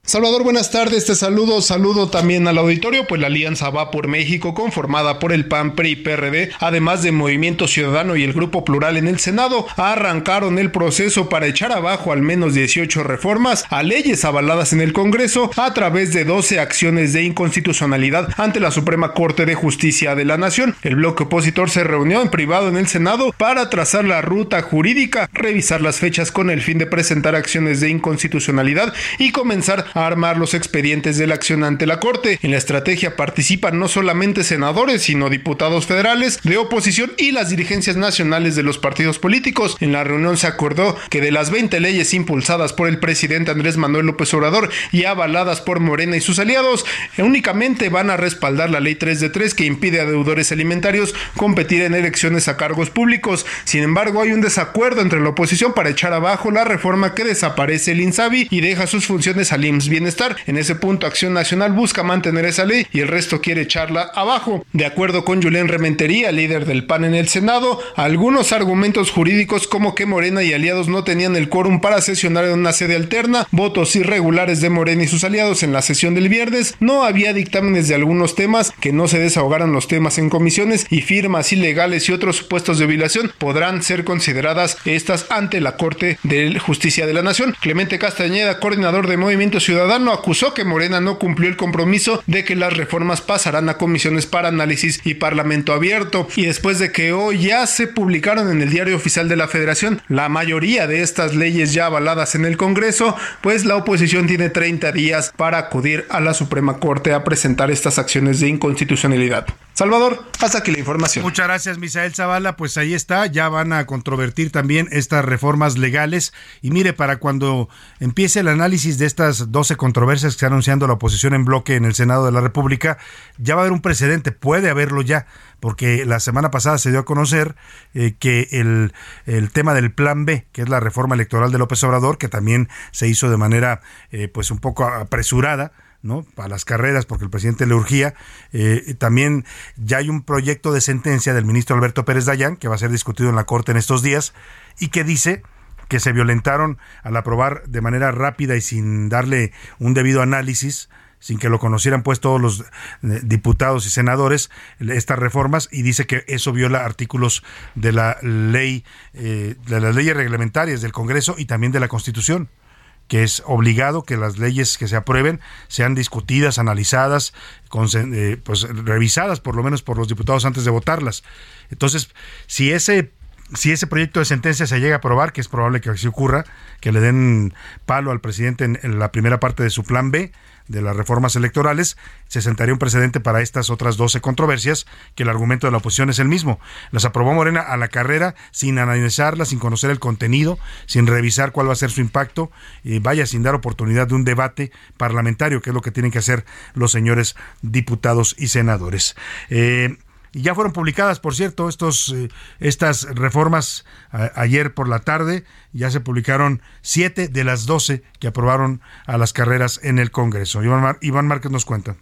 Salvador, buenas tardes, te saludo, saludo también al auditorio, pues la Alianza Va por México, conformada por el PAN, PRI y PRD, además de Movimiento Ciudadano y el Grupo Plural en el Senado, arrancaron el proceso para echar abajo al menos 18 reformas a leyes avaladas en el Congreso a través de 12 acciones de inconstitucionalidad ante la Suprema Corte de Justicia de la Nación. El bloque opositor se reunió en privado en el Senado para trazar la ruta jurídica, revisar las fechas con el fin de presentar acciones de inconstitucionalidad y comenzar a armar los expedientes de la acción ante la Corte. En la estrategia participan no solamente senadores, sino diputados federales de oposición y las dirigencias nacionales de los partidos políticos. En la reunión se acordó que de las 20 leyes impulsadas por el presidente Andrés Manuel López Obrador y avaladas por Morena y sus aliados, únicamente van a respaldar la ley 3 de 3 que impide a deudores alimentarios competir en elecciones a cargos públicos. Sin embargo, hay un desacuerdo entre la oposición para echar abajo la reforma que desaparece el INSABI y deja sus funciones al IMSS Bienestar. En ese punto, Acción Nacional busca mantener esa ley y el resto quiere echarla abajo. De acuerdo con Julián Rementería, líder del PAN en el Senado, algunos argumentos jurídicos como que Morena y aliados no tenían el quórum para sesionar en una sede alterna, votos irregulares de Morena y sus aliados en la sesión del viernes, no había dictámenes de algunos temas, que no se desahogaran los temas en comisiones y firmas ilegales y otros supuestos de violación podrán ser consideradas estas ante la Corte de Justicia de la Nación. Clemente Castañeda, coordinador de Movimiento Ciudadano, Ciudadano acusó que Morena no cumplió el compromiso de que las reformas pasarán a comisiones para análisis y parlamento abierto. Y después de que hoy ya se publicaron en el diario oficial de la Federación la mayoría de estas leyes ya avaladas en el Congreso, pues la oposición tiene 30 días para acudir a la Suprema Corte a presentar estas acciones de inconstitucionalidad. Salvador, hasta aquí la información. Muchas gracias, Misael Zavala. Pues ahí está, ya van a controvertir también estas reformas legales. Y mire, para cuando empiece el análisis de estas 12 controversias que está anunciando la oposición en bloque en el Senado de la República, ya va a haber un precedente, puede haberlo ya, porque la semana pasada se dio a conocer eh, que el, el, tema del Plan B, que es la reforma electoral de López Obrador, que también se hizo de manera eh, pues un poco apresurada, ¿no? Para las carreras, porque el presidente le urgía. Eh, también ya hay un proyecto de sentencia del ministro Alberto Pérez Dayán, que va a ser discutido en la Corte en estos días, y que dice que se violentaron al aprobar de manera rápida y sin darle un debido análisis sin que lo conocieran pues todos los eh, diputados y senadores estas reformas y dice que eso viola artículos de la ley eh, de las leyes reglamentarias del Congreso y también de la Constitución que es obligado que las leyes que se aprueben sean discutidas, analizadas, eh, pues revisadas por lo menos por los diputados antes de votarlas. Entonces, si ese si ese proyecto de sentencia se llega a aprobar, que es probable que así ocurra, que le den palo al presidente en la primera parte de su plan B, de las reformas electorales, se sentaría un precedente para estas otras 12 controversias, que el argumento de la oposición es el mismo. Las aprobó Morena a la carrera sin analizarlas, sin conocer el contenido, sin revisar cuál va a ser su impacto, y vaya sin dar oportunidad de un debate parlamentario, que es lo que tienen que hacer los señores diputados y senadores. Eh, y ya fueron publicadas, por cierto, estos, eh, estas reformas ayer por la tarde. Ya se publicaron siete de las doce que aprobaron a las carreras en el Congreso. Iván, Iván Márquez nos cuenta.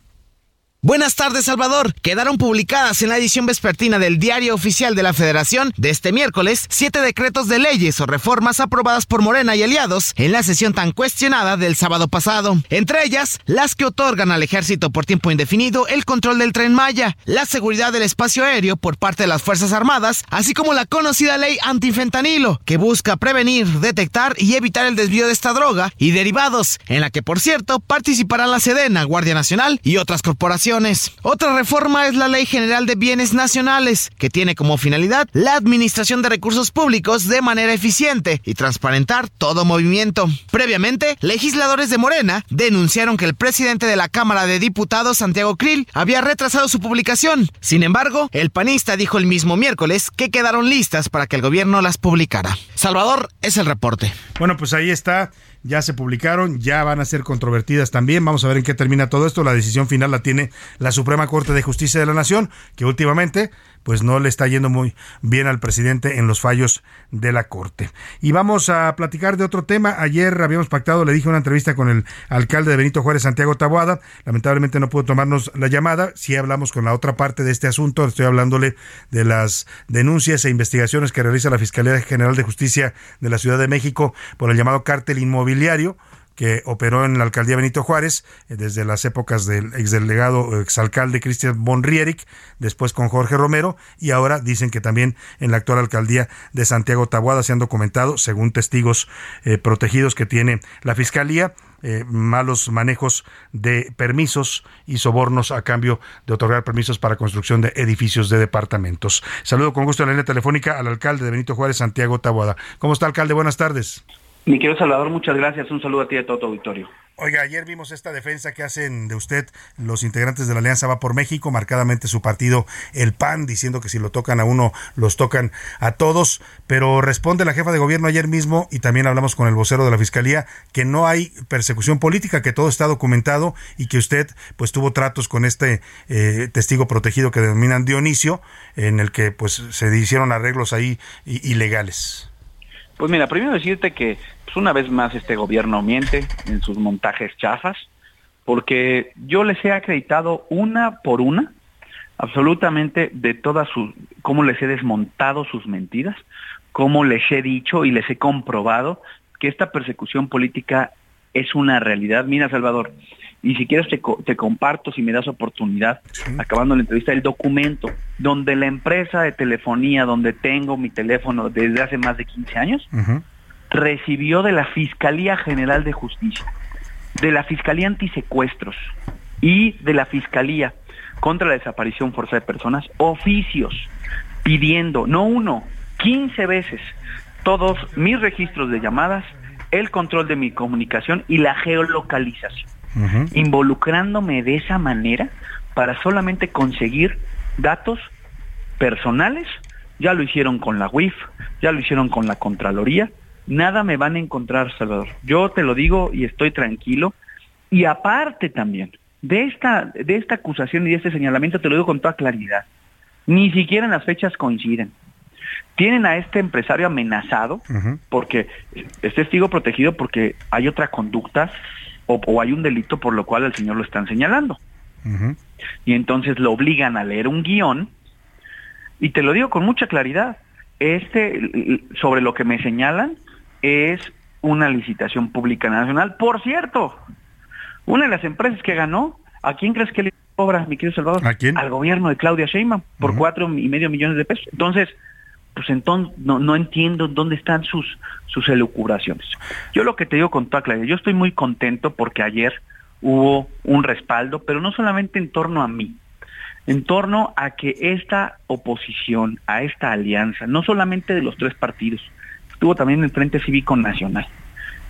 Buenas tardes, Salvador. Quedaron publicadas en la edición vespertina del Diario Oficial de la Federación de este miércoles siete decretos de leyes o reformas aprobadas por Morena y aliados en la sesión tan cuestionada del sábado pasado. Entre ellas, las que otorgan al ejército por tiempo indefinido el control del tren Maya, la seguridad del espacio aéreo por parte de las Fuerzas Armadas, así como la conocida ley antifentanilo, que busca prevenir, detectar y evitar el desvío de esta droga y derivados, en la que, por cierto, participarán la Sedena, Guardia Nacional y otras corporaciones. Otra reforma es la Ley General de Bienes Nacionales, que tiene como finalidad la administración de recursos públicos de manera eficiente y transparentar todo movimiento. Previamente, legisladores de Morena denunciaron que el presidente de la Cámara de Diputados, Santiago Krill, había retrasado su publicación. Sin embargo, el panista dijo el mismo miércoles que quedaron listas para que el gobierno las publicara. Salvador es el reporte. Bueno, pues ahí está ya se publicaron, ya van a ser controvertidas también. Vamos a ver en qué termina todo esto. La decisión final la tiene la Suprema Corte de Justicia de la Nación, que últimamente pues no le está yendo muy bien al presidente en los fallos de la Corte. Y vamos a platicar de otro tema. Ayer habíamos pactado, le dije una entrevista con el alcalde de Benito Juárez, Santiago Taboada. Lamentablemente no pudo tomarnos la llamada. Sí hablamos con la otra parte de este asunto. Estoy hablándole de las denuncias e investigaciones que realiza la Fiscalía General de Justicia de la Ciudad de México por el llamado cártel inmobiliario que operó en la alcaldía Benito Juárez eh, desde las épocas del exdelegado exalcalde Cristian Bonrieric, después con Jorge Romero y ahora dicen que también en la actual alcaldía de Santiago Tabuada se han documentado, según testigos eh, protegidos que tiene la fiscalía, eh, malos manejos de permisos y sobornos a cambio de otorgar permisos para construcción de edificios de departamentos. Saludo con gusto en la línea telefónica al alcalde de Benito Juárez, Santiago Tabuada. ¿Cómo está, alcalde? Buenas tardes. Mi querido Salvador, muchas gracias. Un saludo a ti y a todo tu auditorio. Oiga, ayer vimos esta defensa que hacen de usted los integrantes de la Alianza Va por México, marcadamente su partido, el PAN, diciendo que si lo tocan a uno, los tocan a todos. Pero responde la jefa de gobierno ayer mismo, y también hablamos con el vocero de la Fiscalía, que no hay persecución política, que todo está documentado y que usted pues tuvo tratos con este eh, testigo protegido que denominan Dionisio, en el que pues se hicieron arreglos ahí ilegales. Pues mira, primero decirte que pues una vez más este gobierno miente en sus montajes chafas, porque yo les he acreditado una por una absolutamente de todas sus, cómo les he desmontado sus mentiras, cómo les he dicho y les he comprobado que esta persecución política es una realidad. Mira, Salvador, y si quieres te, comparto, si me das oportunidad, acabando la entrevista, el documento donde la empresa de telefonía, donde tengo mi teléfono desde hace más de 15 años, recibió de la Fiscalía General de Justicia, de la Fiscalía Antisecuestros y de la Fiscalía contra la desaparición forzada de personas, oficios pidiendo, no uno, 15 veces, todos mis registros de llamadas, el control de mi comunicación y la geolocalización involucrándome de esa manera para solamente conseguir datos personales. Ya lo hicieron con la UIF, ya lo hicieron con la Contraloría. Nada me van a encontrar, Salvador. Yo te lo digo y estoy tranquilo. Y aparte también, de esta, de esta acusación y de este señalamiento, te lo digo con toda claridad, ni siquiera en las fechas coinciden. Tienen a este empresario amenazado porque es testigo protegido porque hay otra conducta o, hay un delito por lo cual el señor lo están señalando. Y entonces lo obligan a leer un guion, y te lo digo con mucha claridad, este, sobre lo que me señalan, es una licitación pública nacional. Por cierto, una de las empresas que ganó, ¿a quién crees que le cobra, mi querido Salvador? Al gobierno de Claudia Sheinbaum, por cuatro y medio millones de pesos. Entonces, pues entonces no, no entiendo dónde están sus, sus elucubraciones. Yo lo que te digo con toda claridad, yo estoy muy contento porque ayer hubo un respaldo, pero no solamente en torno a mí, en torno a que esta oposición, a esta alianza, no solamente de los tres partidos, estuvo también el Frente Cívico Nacional,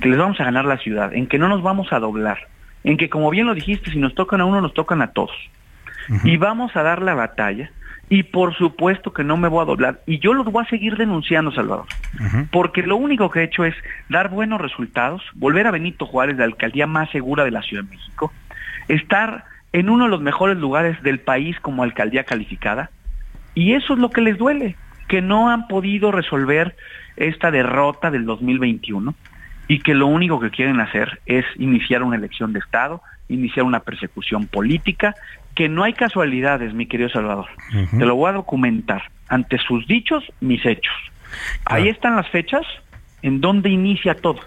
que les vamos a ganar la ciudad, en que no nos vamos a doblar, en que como bien lo dijiste, si nos tocan a uno, nos tocan a todos. Y vamos a dar la batalla y por supuesto que no me voy a doblar. Y yo los voy a seguir denunciando, Salvador. Porque lo único que he hecho es dar buenos resultados, volver a Benito Juárez, la alcaldía más segura de la Ciudad de México, estar en uno de los mejores lugares del país como alcaldía calificada. Y eso es lo que les duele, que no han podido resolver esta derrota del 2021 y que lo único que quieren hacer es iniciar una elección de Estado, iniciar una persecución política que no hay casualidades, mi querido Salvador. Te lo voy a documentar. Ante sus dichos, mis hechos. Ahí están las fechas en donde inicia todo.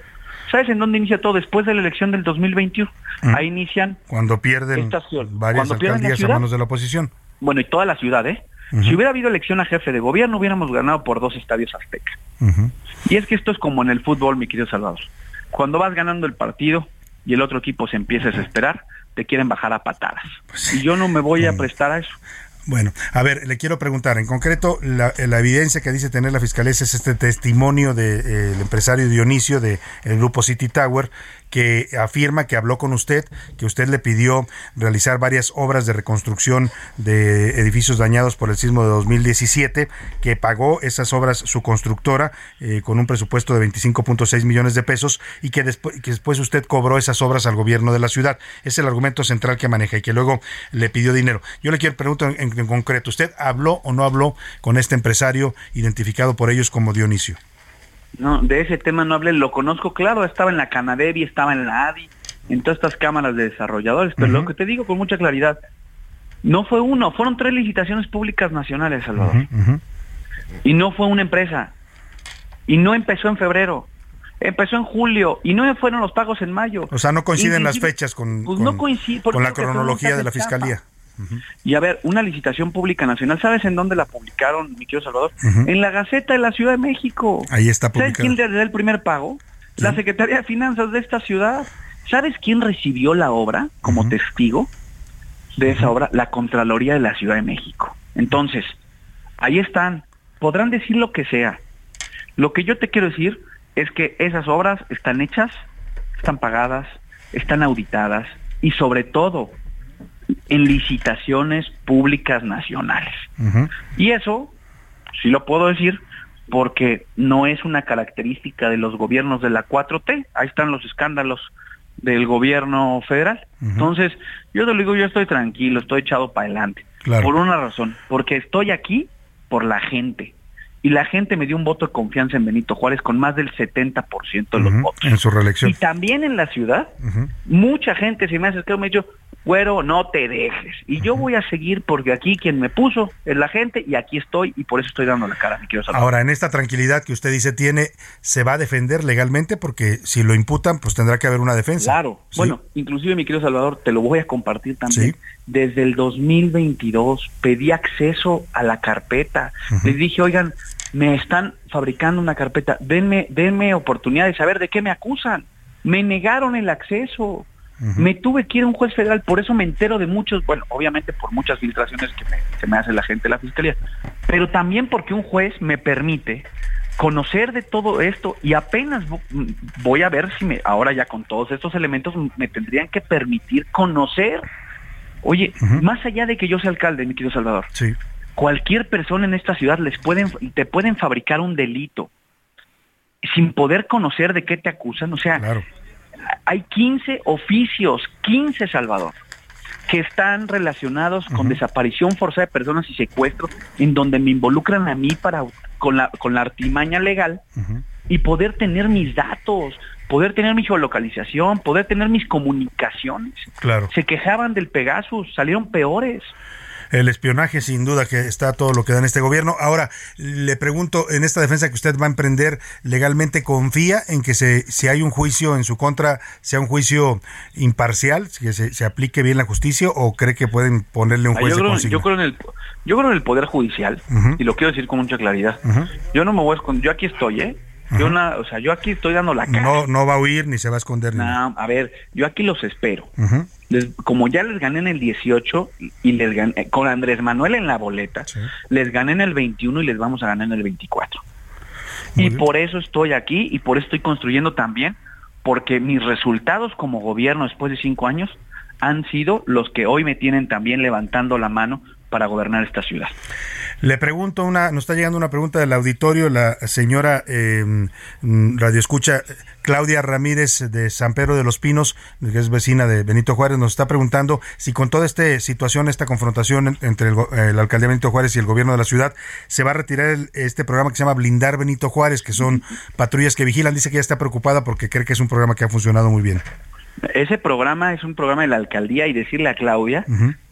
¿Sabes en dónde inicia todo? Después de la elección del 2021. Ahí inician... Cuando pierden varias alcaldías a manos de la oposición. Bueno, y toda la ciudad, ¿eh? Si hubiera habido elección a jefe de gobierno, hubiéramos ganado por dos estadios azteca. Y es que esto es como en el fútbol, mi querido Salvador. Cuando vas ganando el partido y el otro equipo se empieza a desesperar, te quieren bajar a patadas. Pues y yo no me voy a prestar a eso. Bueno, a ver, le quiero preguntar, en concreto, la, evidencia que dice tener la Fiscalía es este testimonio del de, eh, empresario Dionisio del grupo City Tower, que afirma que habló con usted, que usted le pidió realizar varias obras de reconstrucción de edificios dañados por el sismo de 2017, que pagó esas obras su constructora eh, con un presupuesto de 25.6 millones de pesos y que, después, usted cobró esas obras al gobierno de la ciudad. Es el argumento central que maneja y que luego le pidió dinero. Yo le quiero preguntar en, en concreto, ¿usted habló o no habló con este empresario identificado por ellos como Dionisio? No, de ese tema no hablé, lo conozco claro, estaba en la Canadevi, estaba en la ADI, en todas estas cámaras de desarrolladores, pero lo que te digo con mucha claridad, no fue uno, fueron tres licitaciones públicas nacionales, Salvador. Y no fue una empresa. Y no empezó en febrero. Empezó en julio y no fueron los pagos en mayo. O sea, no coinciden las fechas con, pues no con la cronología de la fiscalía. Y a ver, una licitación pública nacional, ¿sabes en dónde la publicaron, mi querido Salvador? En la Gaceta de la Ciudad de México. Ahí está publicado. ¿Sabes quién le da el primer pago? La Secretaría de Finanzas de esta ciudad. ¿Sabes quién recibió la obra como testigo de esa obra? La Contraloría de la Ciudad de México. Entonces, ahí están. Podrán decir lo que sea. Lo que yo te quiero decir es que esas obras están hechas, están pagadas, están auditadas y sobre todo en licitaciones públicas nacionales. Y eso, sí lo puedo decir, porque no es una característica de los gobiernos de la 4T. Ahí están los escándalos del gobierno federal. Entonces, yo te lo digo, yo estoy tranquilo, estoy echado para adelante. Por una razón, porque estoy aquí por la gente y la gente me dio un voto de confianza en Benito Juárez con más del 70% de los votos. En su reelección. Y también en la ciudad, mucha gente se me hace que me ha dicho, güero, no te dejes. Y yo voy a seguir porque aquí quien me puso es la gente y aquí estoy y por eso estoy dando la cara, mi quiero Ahora, en esta tranquilidad que usted dice tiene, ¿se va a defender legalmente? Porque si lo imputan, pues tendrá que haber una defensa. Claro. Bueno, inclusive, mi querido Salvador, te lo voy a compartir también. Desde el 2022 pedí acceso a la carpeta. Les dije, oigan, me están fabricando una carpeta, denme, denme oportunidad de saber de qué me acusan. Me negaron el acceso. Me tuve que ir a un juez federal, por eso me entero de muchos, bueno, obviamente por muchas filtraciones que me, que me hace la gente de la fiscalía, pero también porque un juez me permite conocer de todo esto y apenas voy a ver si me, ahora ya con todos estos elementos me tendrían que permitir conocer. Oye, más allá de que yo sea alcalde, mi querido Salvador, sí cualquier persona en esta ciudad les pueden, te pueden fabricar un delito sin poder conocer de qué te acusan. O sea, hay 15 oficios, 15 Salvador, que están relacionados con desaparición forzada de personas y secuestro, en donde me involucran a mí para con la, con la artimaña legal y poder tener mis datos, poder tener mi geolocalización, poder tener mis comunicaciones. Claro. Se quejaban del Pegasus, salieron peores el espionaje, sin duda que está todo lo que da en este gobierno. Ahora, le pregunto, en esta defensa que usted va a emprender legalmente, ¿confía en que se, si hay un juicio en su contra, sea un juicio imparcial, que se, aplique bien la justicia o cree que pueden ponerle un ah, juez yo, creo, yo creo en el yo creo en el poder judicial y lo quiero decir con mucha claridad. Yo no me voy a esconder, yo aquí estoy, ¿eh? Yo, una, o sea, yo aquí estoy dando la cara. No, no va a huir ni se va a esconder. No, a ver, yo aquí los espero. como ya les gané en el 18 y les gané, eh, con Andrés Manuel en la boleta, les gané en el 21 y les vamos a ganar en el 24. y por eso estoy aquí y por eso estoy construyendo también, porque mis resultados como gobierno después de cinco años han sido los que hoy me tienen también levantando la mano para gobernar esta ciudad. Le pregunto una, nos está llegando una pregunta del auditorio, la señora eh, Radio Escucha, Claudia Ramírez de San Pedro de los Pinos, que es vecina de Benito Juárez, nos está preguntando si con toda esta situación, esta confrontación entre el, el alcalde Benito Juárez y el gobierno de la ciudad, se va a retirar este programa que se llama Blindar Benito Juárez, que son patrullas que vigilan. Dice que ya está preocupada porque cree que es un programa que ha funcionado muy bien. Ese programa es un programa de la alcaldía y decirle a Claudia,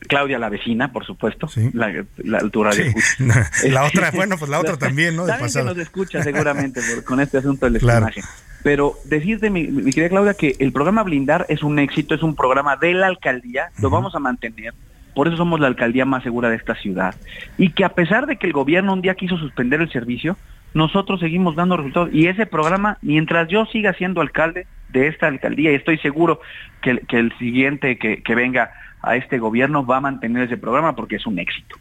Claudia la vecina, por supuesto, la, la, radio la otra, bueno, pues la otra también, ¿no? De que nos escucha seguramente con este asunto del espionaje. Pero decirte, mi, mi, querida Claudia, que el programa Blindar es un éxito, es un programa de la alcaldía, lo vamos a mantener. Por eso somos la alcaldía más segura de esta ciudad. Y que a pesar de que el gobierno un día quiso suspender el servicio, nosotros seguimos dando resultados. Y ese programa, mientras yo siga siendo alcalde de esta alcaldía, y estoy seguro que, que el siguiente que, que venga a este gobierno va a mantener ese programa porque es un éxito.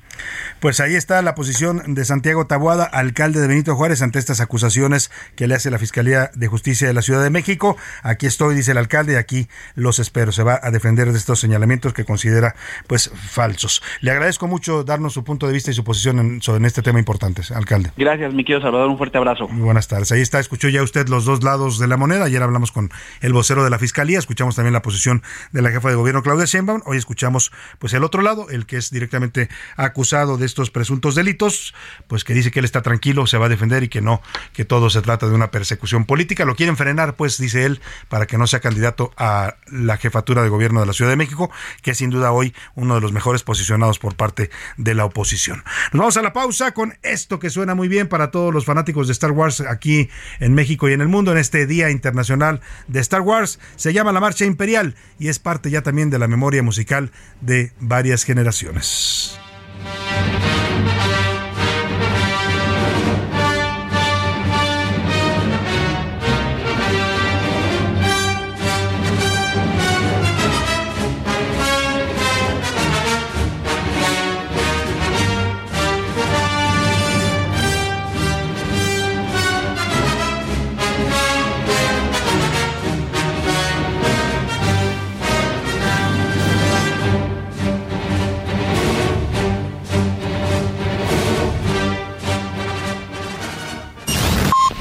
Pues ahí está la posición de Santiago Tabuada, alcalde de Benito Juárez, ante estas acusaciones que le hace la Fiscalía de Justicia de la Ciudad de México. Aquí estoy, dice el alcalde, y aquí los espero. Se va a defender de estos señalamientos que considera pues falsos. Le agradezco mucho darnos su punto de vista y su posición en, este tema importante, alcalde. Gracias, mi querido Salvador. Un fuerte abrazo. Muy buenas tardes. Ahí está, escuchó ya usted los dos lados de la moneda. Ayer hablamos con el vocero de la Fiscalía, escuchamos también la posición de la jefa de gobierno, Claudia Sheinbaum. Hoy escuchamos pues el otro lado, el que es directamente acusado de estos presuntos delitos, pues que dice que él está tranquilo, se va a defender y que no, que todo se trata de una persecución política. Lo quieren frenar, pues, dice él, para que no sea candidato a la jefatura de gobierno de la Ciudad de México, que es sin duda hoy uno de los mejores posicionados por parte de la oposición. Nos vamos a la pausa con esto que suena muy bien para todos los fanáticos de Star Wars aquí en México y en el mundo en este Día Internacional de Star Wars. Se llama la Marcha Imperial y es parte ya también de la memoria musical de varias generaciones.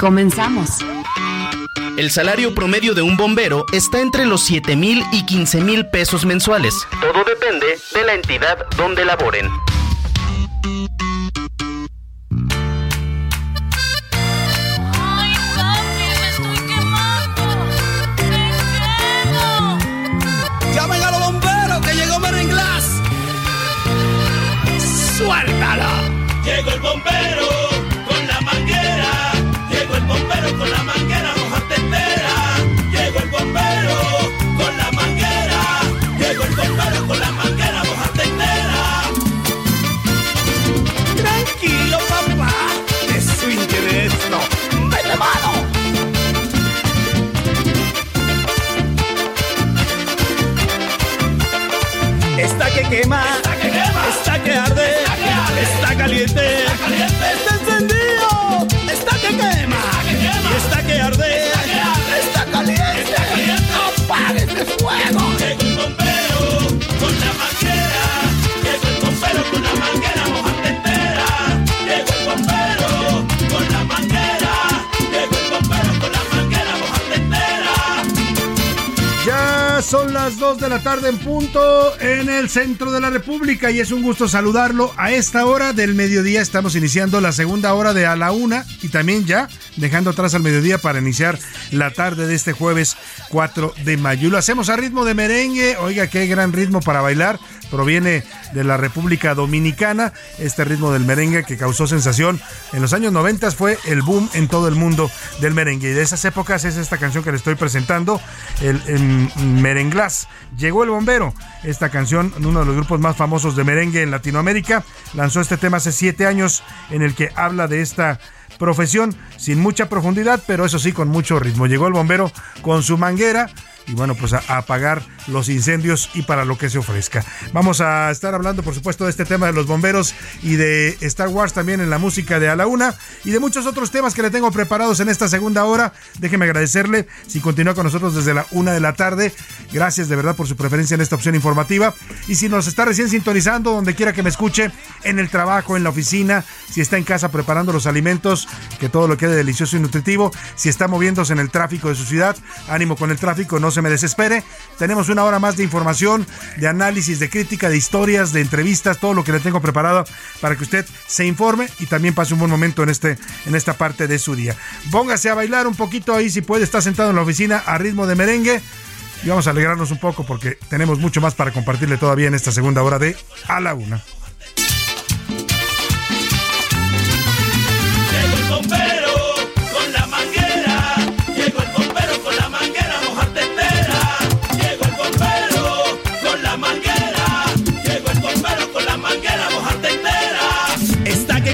Comenzamos. El salario promedio de un bombero está entre los 7 mil y 15 mil pesos mensuales. Todo depende de la entidad donde laboren. Quema, está que, quema. Está que arde, está, que arde. está caliente, está, caliente. está encendido, está que quema está que arde, está caliente, está caliente, apague ese fuego. Las 2 de la tarde en punto en el centro de la República y es un gusto saludarlo a esta hora del mediodía. Estamos iniciando la segunda hora de a la una y también ya dejando atrás al mediodía para iniciar la tarde de este jueves 4 de mayo. Lo hacemos a ritmo de merengue. Oiga, qué gran ritmo para bailar. Proviene de la República Dominicana. Este ritmo del merengue que causó sensación en los años 90 fue el boom en todo el mundo del merengue. Y de esas épocas es esta canción que le estoy presentando, el, Merenglás. Llegó el bombero. Esta canción, uno de los grupos más famosos de merengue en Latinoamérica, lanzó este tema hace siete años en el que habla de esta profesión sin mucha profundidad, pero eso sí con mucho ritmo. Llegó el bombero con su manguera y bueno, pues a, a apagar los incendios y para lo que se ofrezca. Vamos a estar hablando, por supuesto, de este tema de los bomberos y de Star Wars también en la música de A la Una y de muchos otros temas que le tengo preparados en esta segunda hora. Déjeme agradecerle si continúa con nosotros desde la una de la tarde. Gracias de verdad por su preferencia en esta opción informativa. Y si nos está recién sintonizando, donde quiera que me escuche, en el trabajo, en la oficina, si está en casa preparando los alimentos, que todo lo quede delicioso y nutritivo, si está moviéndose en el tráfico de su ciudad, ánimo con el tráfico, no se me desespere. Tenemos una hora más de información, de análisis, de crítica, de historias, de entrevistas, todo lo que le tengo preparado para que usted se informe y también pase un buen momento en, este, en esta parte de su día. Póngase a bailar un poquito ahí si puede, está sentado en la oficina a ritmo de merengue. Y vamos a alegrarnos un poco porque tenemos mucho más para compartirle todavía en esta segunda hora de A la Una.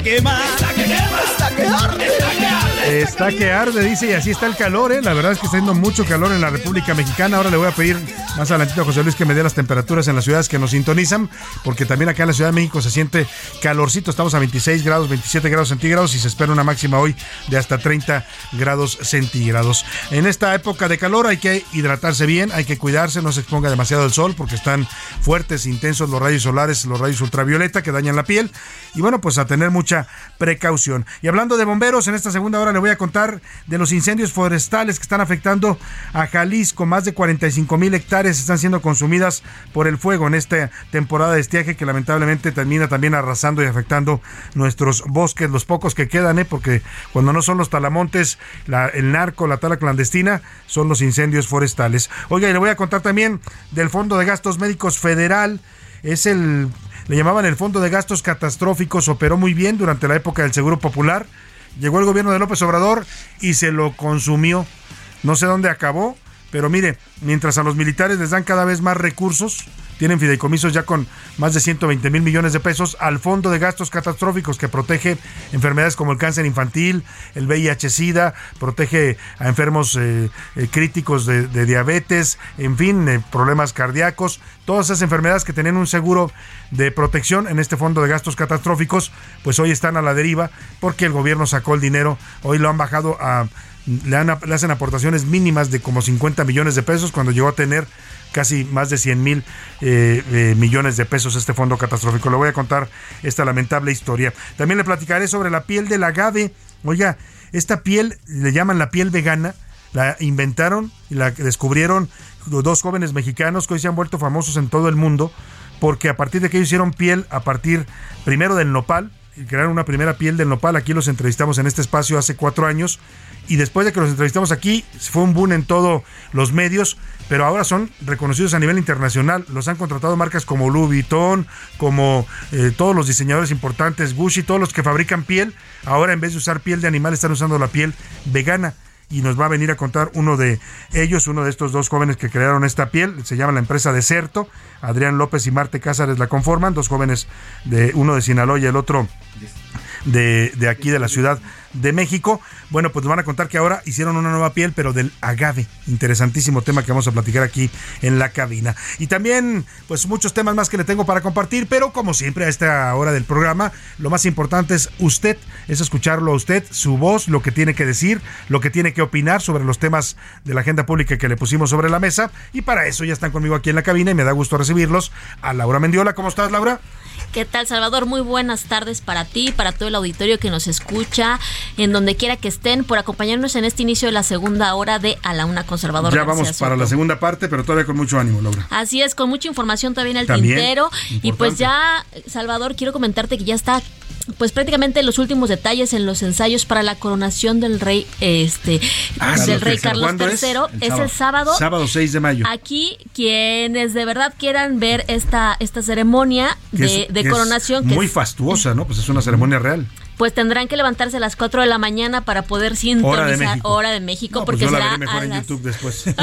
Está Está que arde, dice, y así está el calor, ¿eh? La verdad es que está haciendo mucho calor en la República Mexicana. Ahora le voy a pedir más adelantito a José Luis que me dé las temperaturas en las ciudades que nos sintonizan, porque también acá en la Ciudad de México se siente calorcito. Estamos a 26 grados, 27 grados centígrados y se espera una máxima hoy de hasta 30 grados centígrados. En esta época de calor hay que hidratarse bien, hay que cuidarse, no se exponga demasiado el sol, porque están fuertes, intensos los rayos solares, los rayos ultravioleta que dañan la piel. Y bueno, pues a tener mucha precaución. Y hablando de bomberos, en esta segunda hora le voy a contar de los incendios forestales que están afectando a Jalisco. Más de 45 mil hectáreas están siendo consumidas por el fuego en esta temporada de estiaje que lamentablemente termina también arrasando y afectando nuestros bosques, los pocos que quedan, ¿eh? porque cuando no son los talamontes, la- el narco, la tala clandestina, son los incendios forestales. Oiga, y le voy a contar también del Fondo de Gastos Médicos Federal. Es el, le llamaban el Fondo de Gastos Catastróficos, operó muy bien durante la época del Seguro Popular. Llegó el gobierno de López Obrador y se lo consumió. No sé dónde acabó, pero mire, mientras a los militares les dan cada vez más recursos, tienen fideicomisos ya con más de 120 mil millones de pesos al Fondo de Gastos Catastróficos que protege enfermedades como el cáncer infantil, el VIH-Sida, protege a enfermos eh, eh, críticos de, diabetes, en fin, eh, problemas cardíacos, todas esas enfermedades que tenían un seguro de protección en este Fondo de Gastos Catastróficos, pues hoy están a la deriva porque el gobierno sacó el dinero, hoy lo han bajado a le, han- le hacen aportaciones mínimas de como 50 millones de pesos cuando llegó a tener casi más de 100 mil eh, millones de pesos este fondo catastrófico. Le voy a contar esta lamentable historia. También le platicaré sobre la piel del agave. Oiga, esta piel le llaman la piel vegana. La inventaron y la descubrieron dos jóvenes mexicanos que hoy se han vuelto famosos en todo el mundo porque a partir de que ellos hicieron piel, a partir primero del nopal, crearon una primera piel del nopal, aquí los entrevistamos en este espacio hace cuatro años, y después de que los entrevistamos aquí, fue un boom en todos los medios, pero ahora son reconocidos a nivel internacional. Los han contratado marcas como Louis Vuitton, como eh, todos los diseñadores importantes, Gucci, todos los que fabrican piel. Ahora en vez de usar piel de animal están usando la piel vegana. Y nos va a venir a contar uno de ellos, uno de estos dos jóvenes que crearon esta piel. Se llama la empresa Deserto. Adrián López y Marte Cázares la conforman. Dos jóvenes, de uno de Sinaloa y el otro de, de aquí de la Ciudad de México. Bueno, pues nos van a contar que ahora hicieron una nueva piel, pero del agave. Interesantísimo tema que vamos a platicar aquí en la cabina. Y también, pues muchos temas más que le tengo para compartir, pero como siempre a esta hora del programa, lo más importante es usted, es escucharlo a usted, su voz, lo que tiene que decir, lo que tiene que opinar sobre los temas de la agenda pública que le pusimos sobre la mesa. Y para eso ya están conmigo aquí en la cabina y me da gusto recibirlos. A Laura Mendiola, ¿cómo estás, Laura? ¿Qué tal, Salvador? Muy buenas tardes para ti, para todo el auditorio que nos escucha, en donde quiera que estén, por acompañarnos en este inicio de la segunda hora de A la Una con Salvador Ya García vamos para la segunda parte, pero todavía con mucho ánimo, Laura. Así es, con mucha información todavía en el También, tintero. Y pues ya, Salvador, quiero comentarte que ya está pues prácticamente los últimos detalles en los ensayos para la coronación del rey este Ah, del rey Carlos ¿cuándo III es? es, el sábado Sábado 6 de mayo. Aquí, quienes de verdad quieran ver esta, esta ceremonia Que de, es- de que es coronación, que muy es- fastuosa, ¿no? Pues es una ceremonia real. Pues tendrán que levantarse a las 4 de la mañana para poder Hora sintonizar de México. hora de México, No, pues porque yo la será veré mejor a en las- YouTube después.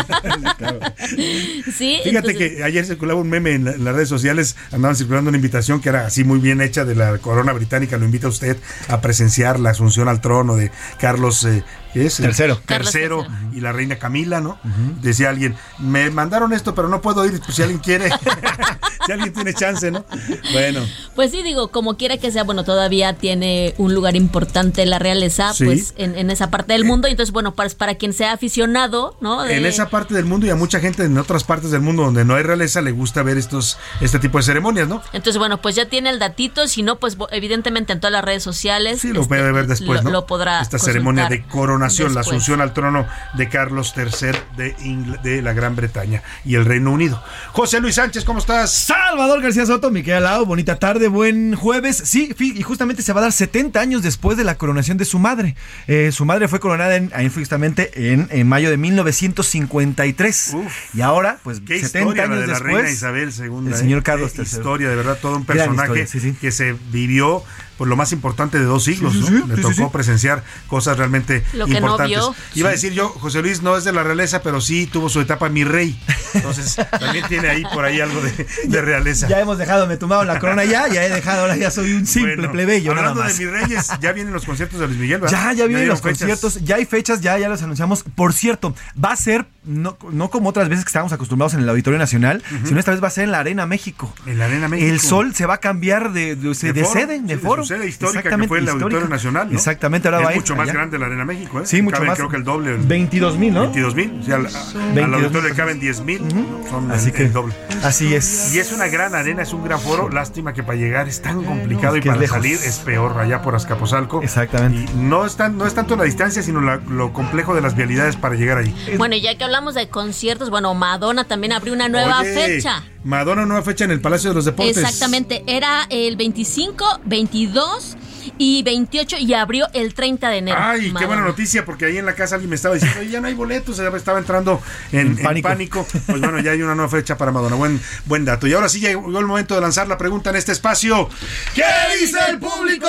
Sí, Fíjate entonces- que ayer circulaba un meme en, la- en las redes sociales, andaban circulando una invitación que era así muy bien hecha de la corona británica, lo invita a usted a presenciar la asunción al trono de Carlos eh, ¿qué es? Tercero. Tercero y la reina Camila, ¿no? Decía alguien, me mandaron esto, pero no puedo ir, pues si alguien quiere, si alguien tiene chance, ¿no? Bueno. Pues sí, digo, como quiera que sea, bueno, todavía tiene un lugar importante la realeza, Sí. pues en, en esa parte del mundo. Entonces, bueno, para, para quien sea aficionado, ¿no? De- En esa parte del mundo y a mucha gente en otras partes del mundo donde no hay realeza le gusta ver estos este tipo de ceremonias, ¿no? Entonces, bueno, pues ya tiene el datito, si no, pues evidentemente en todas las redes sociales. Sí, lo este, puede ver después, lo, ¿no? lo podrá Esta consultar ceremonia de coronación, la asunción al trono de Carlos III de, Ingl- de la Gran Bretaña y el Reino Unido. José Luis Sánchez, ¿cómo estás? Salvador García Soto, mi querida Lau, bonita tarde, buen jueves. Sí, y justamente se va a dar 70 años después de la coronación de su madre. Eh, su madre fue coronada en, ahí justamente en, en mayo de 1953. y ahora, pues Qué 70 historia la años de la después. reina Isabel II. El ¿eh? señor Carlos III. historia, de verdad, todo un personaje historia, sí, sí. que se vivió por lo más importante de dos siglos, Sí, sí, ¿no? sí, Le sí, tocó presenciar cosas realmente Lo que no importantes. vio. Iba a decir yo, José Luis no es de la realeza, pero sí tuvo su etapa mi rey. Entonces, también tiene ahí por ahí algo de, de realeza. Ya hemos dejado, me tumbaron la corona ya, ya he dejado, ahora ya soy un simple Bueno, plebeyo, nada Hablando más. de mis reyes, ya vienen los conciertos de Luis Miguel, ¿verdad? Ya, ya vienen los fechas. conciertos, ya hay fechas, ya, ya los anunciamos. Por cierto, va a ser, no, no como otras veces que estábamos acostumbrados en el Auditorio Nacional, sino esta vez va a ser en la Arena México. En la Arena México. El sol se va a cambiar de, de, de De foro, sede, de sí, de foro. Su sede histórica que Exactamente, fue el Auditorio histórica. Nacional, ¿no? Exactamente, ahora es va a ir mucho más allá. grande la Arena México, ¿eh? Sí, mucho Caben, más. creo que el doble. 22 mil, ¿no? 22 mil. O sea, al, al 22,000 auditorio le caben 10 mil. Son Así el, que- el doble. Así es. Y es una gran arena, es un gran foro. Lástima que para llegar es tan complicado y que es para salir es peor allá por Azcapotzalco. Exactamente. Y no es, tan- no es tanto la distancia, sino la- lo complejo de las vialidades para llegar ahí. Bueno, y ya que hablamos de conciertos, bueno, Madonna también abrió una nueva Oye, fecha. Madonna nueva fecha en el Palacio de los Deportes. Exactamente, era el 25, 22 y 28 y abrió el 30 de enero. Ay, qué buena noticia, porque ahí en la casa alguien me estaba diciendo, "Oye, ya no hay boletos, ya estaba entrando en, En en pánico. pánico. Pues bueno, ya hay una nueva fecha para Madonna. Buen, buen dato. Y ahora sí llegó el momento de lanzar la pregunta en este espacio. ¿Qué dice el público?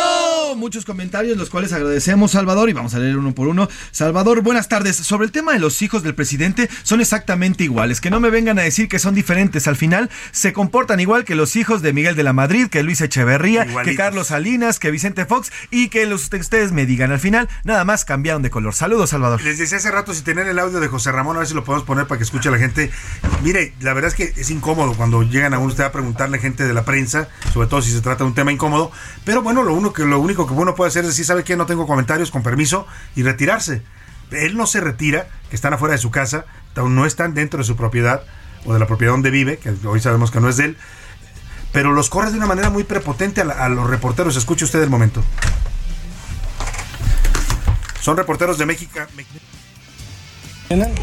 Muchos comentarios, los cuales agradecemos, Salvador, y vamos a leer uno por uno. Salvador, buenas tardes. Sobre el tema de los hijos del presidente, son exactamente iguales. Que no me vengan a decir que son diferentes. Al final, se comportan igual que los hijos de Miguel de la Madrid, que Luis Echeverría, Igualitos. que Carlos Salinas, que Vicente Fox, y que los, ustedes me digan. Al final, nada más cambiaron de color. Saludos, Salvador. Les decía hace rato si tener el audio de José Ramón, a ver si lo podemos poner para que escuche la gente. Mire, la verdad es que es incómodo cuando llegan a uno usted a preguntarle a gente de la prensa, sobre todo si se trata de un tema incómodo. Pero bueno, lo, uno que, lo único que uno puede hacer es decir, ¿sabe qué? No tengo comentarios, con permiso, y retirarse. Él no se retira, que están afuera de su casa, no están dentro de su propiedad o de la propiedad donde vive, que hoy sabemos que no es de él, pero los corre de una manera muy prepotente a, la- a los reporteros. Escuche usted el momento. Son reporteros de México.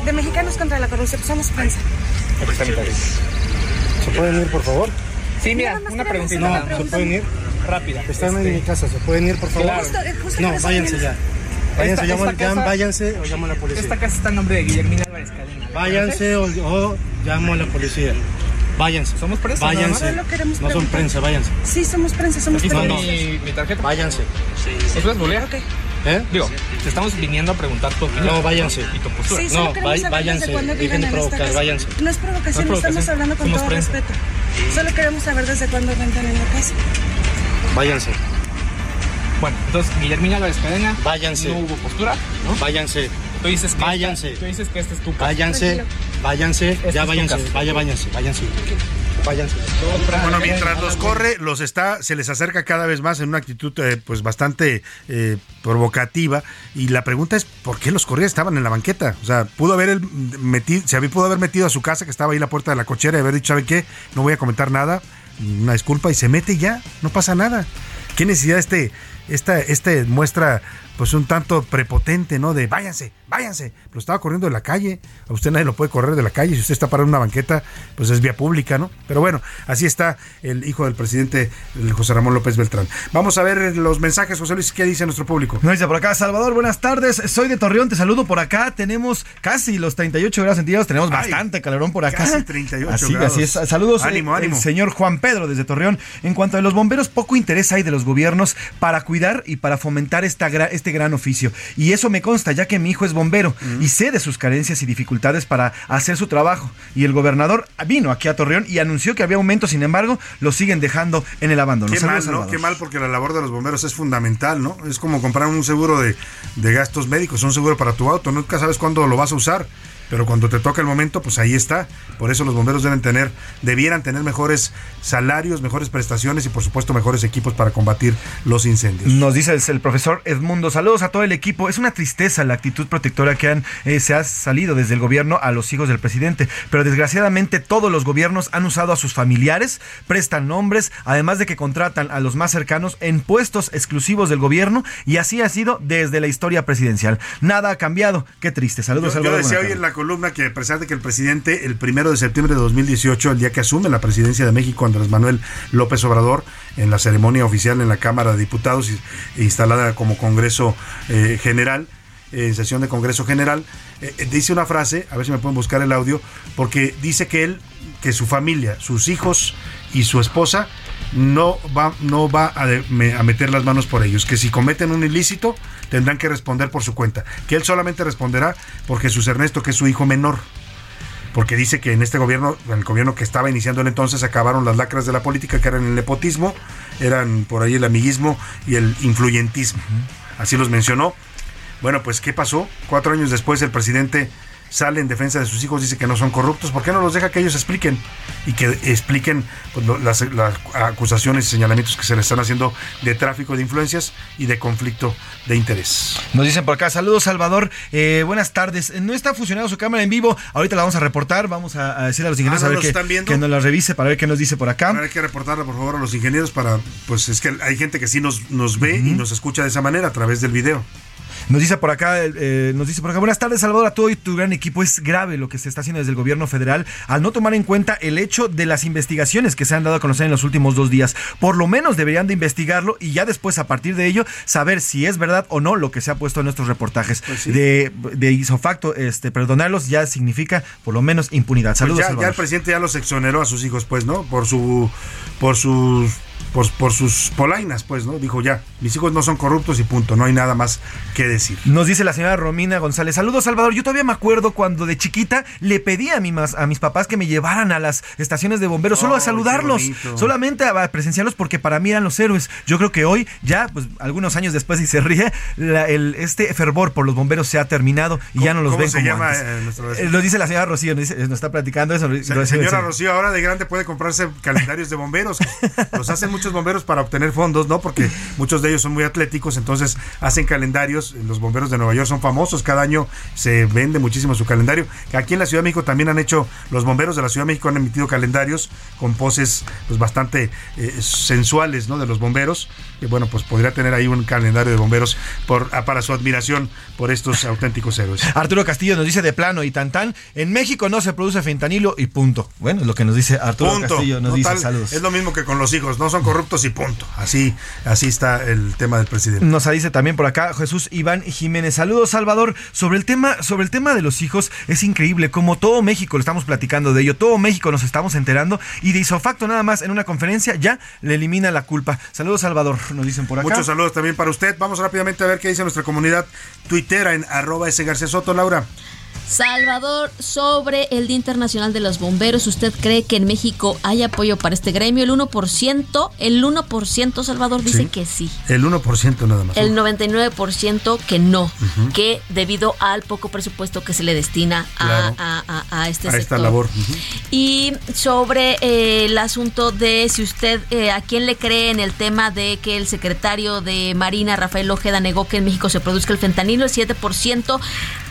De Mexicanos contra la Corrupción, somos prensa. ¿Se pueden ir, por favor? Sí, mira, una preguntita. No, ¿se pueden ir? Rápida. Están en mi casa, ¿se pueden ir, por favor? Claro. Justo- justo no, váyanse ya. Váyanse, Esta- llamo- esta casa- váyanse o llamo a la policía. Esta casa está en nombre de Guillermina Álvarez Cadena. Váyanse o, o llamo a la policía. Váyanse. Somos prensa, Váyanse. No son prensa, váyanse. Sí, somos prensa, somos prensa. mi- mi tarjeta. Váyanse. ¿Eso es bolea? ¿Eh? Digo, te estamos viniendo a preguntar tu opinión. No, váyanse. Y tu postura. Sí, No, váyanse, dejen de provocar. No es provocación, No es estamos hablando con somos todo prensa. respeto. Solo queremos saber desde cuándo rentan en la casa. Váyanse. Bueno, entonces Guillermina Álvarez Cadena. Váyanse. No hubo postura, ¿no? Váyanse. Tú dices que Váyanse. Esta, tú dices que esta es tu casa. Váyanse. Váyanse. Esta Ya váyanse. Vaya, váyanse. Váyanse. Váyanse. Bueno, mientras los corre, los está, se les acerca cada vez más en una actitud eh, pues bastante eh, provocativa. Y la pregunta es, ¿por qué los corría? Estaban en la banqueta. O sea, pudo haber él metido, se había, pudo haber metido a su casa, que estaba ahí la puerta de la cochera, y haber dicho, ¿sabe qué? No voy a comentar nada, una disculpa, y se mete y ya, no pasa nada. ¿Qué necesidad este, esta, este muestra pues un tanto prepotente, ¿no? De váyanse, váyanse. Lo estaba corriendo de la calle. A usted nadie lo puede correr de la calle. Si usted está parado en una banqueta, pues es vía pública, ¿no? Pero bueno, así está el hijo del presidente el José Ramón López Beltrán. Vamos a ver los mensajes, José Luis, ¿qué dice nuestro público? Nos dice por acá, Salvador, buenas tardes. Soy de Torreón, te saludo por acá. Tenemos casi los 38 grados centígrados, tenemos Ay, bastante calorón por acá. casi 38 así, grados. Así es. Saludos, Ánimo, eh, ánimo. el señor Juan Pedro desde Torreón. En cuanto a los bomberos, poco interés hay de los gobiernos para cuidar y para fomentar esta este este gran oficio. Y eso me consta, ya que mi hijo es bombero y sé de sus carencias y dificultades para hacer su trabajo. Y el gobernador vino aquí a Torreón y anunció que había aumento, sin embargo, lo siguen dejando en el abandono. Qué Saludos, mal, ¿no? Salvador. Qué mal porque la labor de los bomberos es fundamental, ¿no? Es como comprar un seguro de, de gastos médicos, un seguro para tu auto. Nunca sabes cuándo lo vas a usar. Pero cuando te toca el momento, pues ahí está. Por eso los bomberos deben tener, debieran tener mejores salarios, mejores prestaciones y por supuesto mejores equipos para combatir los incendios. Nos dice el, el profesor Edmundo, saludos a todo el equipo. Es una tristeza la actitud protectora que han, eh, se ha salido desde el gobierno a los hijos del presidente, pero desgraciadamente todos los gobiernos han usado a sus familiares, prestan nombres, además de que contratan a los más cercanos en puestos exclusivos del gobierno y así ha sido desde la historia presidencial. Nada ha cambiado. Qué triste. Saludos, Yo, yo decía hoy en la columna que a pesar de que el presidente el primero de septiembre de 2018, el día que asume la presidencia de México, Andrés Manuel López Obrador, en la ceremonia oficial en la Cámara de Diputados e instalada como Congreso eh, General, eh, en sesión de Congreso General, eh, dice una frase, a ver si me pueden buscar el audio, porque dice que él, que su familia, sus hijos y su esposa no va, no va a meter las manos por ellos, que si cometen un ilícito tendrán que responder por su cuenta, que él solamente responderá por Jesús Ernesto, que es su hijo menor. Porque dice que en este gobierno, en el gobierno que estaba iniciando el entonces, acabaron las lacras de la política, que eran el nepotismo, eran por ahí el amiguismo y el influyentismo. Así los mencionó. Bueno, pues, ¿qué pasó? Cuatro años después, el presidente sale en defensa de sus hijos, dice que no son corruptos. ¿Por qué no los deja que ellos expliquen? Y que expliquen pues, lo- las, las acusaciones y señalamientos que se les están haciendo de tráfico de influencias y de conflicto de interés. Nos dicen por acá, saludos Salvador, Eh, buenas tardes. No está funcionando su cámara en vivo, ahorita la vamos a reportar, vamos a, a decirle a los ingenieros Ah, a ¿no ver los que, nos la revise para ver qué nos dice por acá. Hay que reportarle, por favor, a los ingenieros para, pues es que hay gente que sí nos, nos ve y nos escucha de esa manera a través del video. Nos dice por acá, eh, nos dice por acá, buenas tardes Salvador, a todo y tu gran equipo. Es grave lo que se está haciendo desde el gobierno federal al no tomar en cuenta el hecho de las investigaciones que se han dado a conocer en los últimos dos días. Por lo menos deberían de investigarlo y ya después a partir de ello saber si es verdad o no lo que se ha puesto en nuestros reportajes. Pues sí. De, de isofacto, este, perdonarlos ya significa por lo menos impunidad. Pues Saludos ya, ya Salvador. el presidente ya los exoneró a sus hijos, pues, ¿no? Por su, por sus, por, por sus polainas, pues, ¿no? Dijo ya, mis hijos no son corruptos y punto, no hay nada más que decir. Nos dice la señora Romina González. Saludos, Salvador. Yo todavía me acuerdo cuando de chiquita le pedí a, mi mas- a mis papás que me llevaran a las estaciones de bomberos solo a saludarlos, solamente a presenciarlos porque para mí eran los héroes. Yo creo que hoy, ya, pues algunos años después, y se ríe, la- el, este fervor por los bomberos se ha terminado y ya no los cómo ven se como llama, antes. eh? Eh, Lo dice la señora Rocío, nos, dice- nos está platicando eso. Lo- Señora. Rocío, ahora de grande puede comprarse calendarios de bomberos. Los hacen muchos bomberos para obtener fondos, ¿no? Porque muchos de ellos son muy atléticos, entonces hacen calendarios. Los bomberos de Nueva York son famosos, cada año se vende muchísimo su calendario. Aquí en la Ciudad de México también han hecho, los bomberos de la Ciudad de México han emitido calendarios con poses pues bastante eh, sensuales, ¿no? De los bomberos. Y bueno, pues podría tener ahí un calendario de bomberos por, ah, para su admiración por estos auténticos héroes. Arturo Castillo nos dice de plano y tan tan, en México no se produce fentanilo y punto. Bueno, es lo que nos dice Arturo Punto. Castillo, nos dice saludos. Es lo mismo que con los hijos, no son corruptos y punto. Así, así está el tema del presidente. Nos dice también por acá Jesús Iván Jiménez. Saludos, Salvador. Sobre el tema, sobre el tema de los hijos, es increíble como todo México le estamos platicando de ello, todo México nos estamos enterando y de isofacto nada más en una conferencia ya le elimina la culpa. Saludos, Salvador, nos dicen por acá. Muchos saludos también para usted. Vamos rápidamente a ver qué dice nuestra comunidad tuitera en arroba ese García Soto, Laura. Salvador, sobre el Día Internacional de los Bomberos, ¿usted cree que en México hay apoyo para este gremio? El 1%, el 1% Salvador dice Sí. que sí. El 1% nada más. El 99% que no, que debido al poco presupuesto que se le destina a, Claro. a- a- a este sector. esta labor. Y sobre eh, el asunto de si usted, eh, a quién le cree en el tema de que el secretario de Marina, Rafael Ojeda, negó que en México se produzca el fentanilo, el 7%,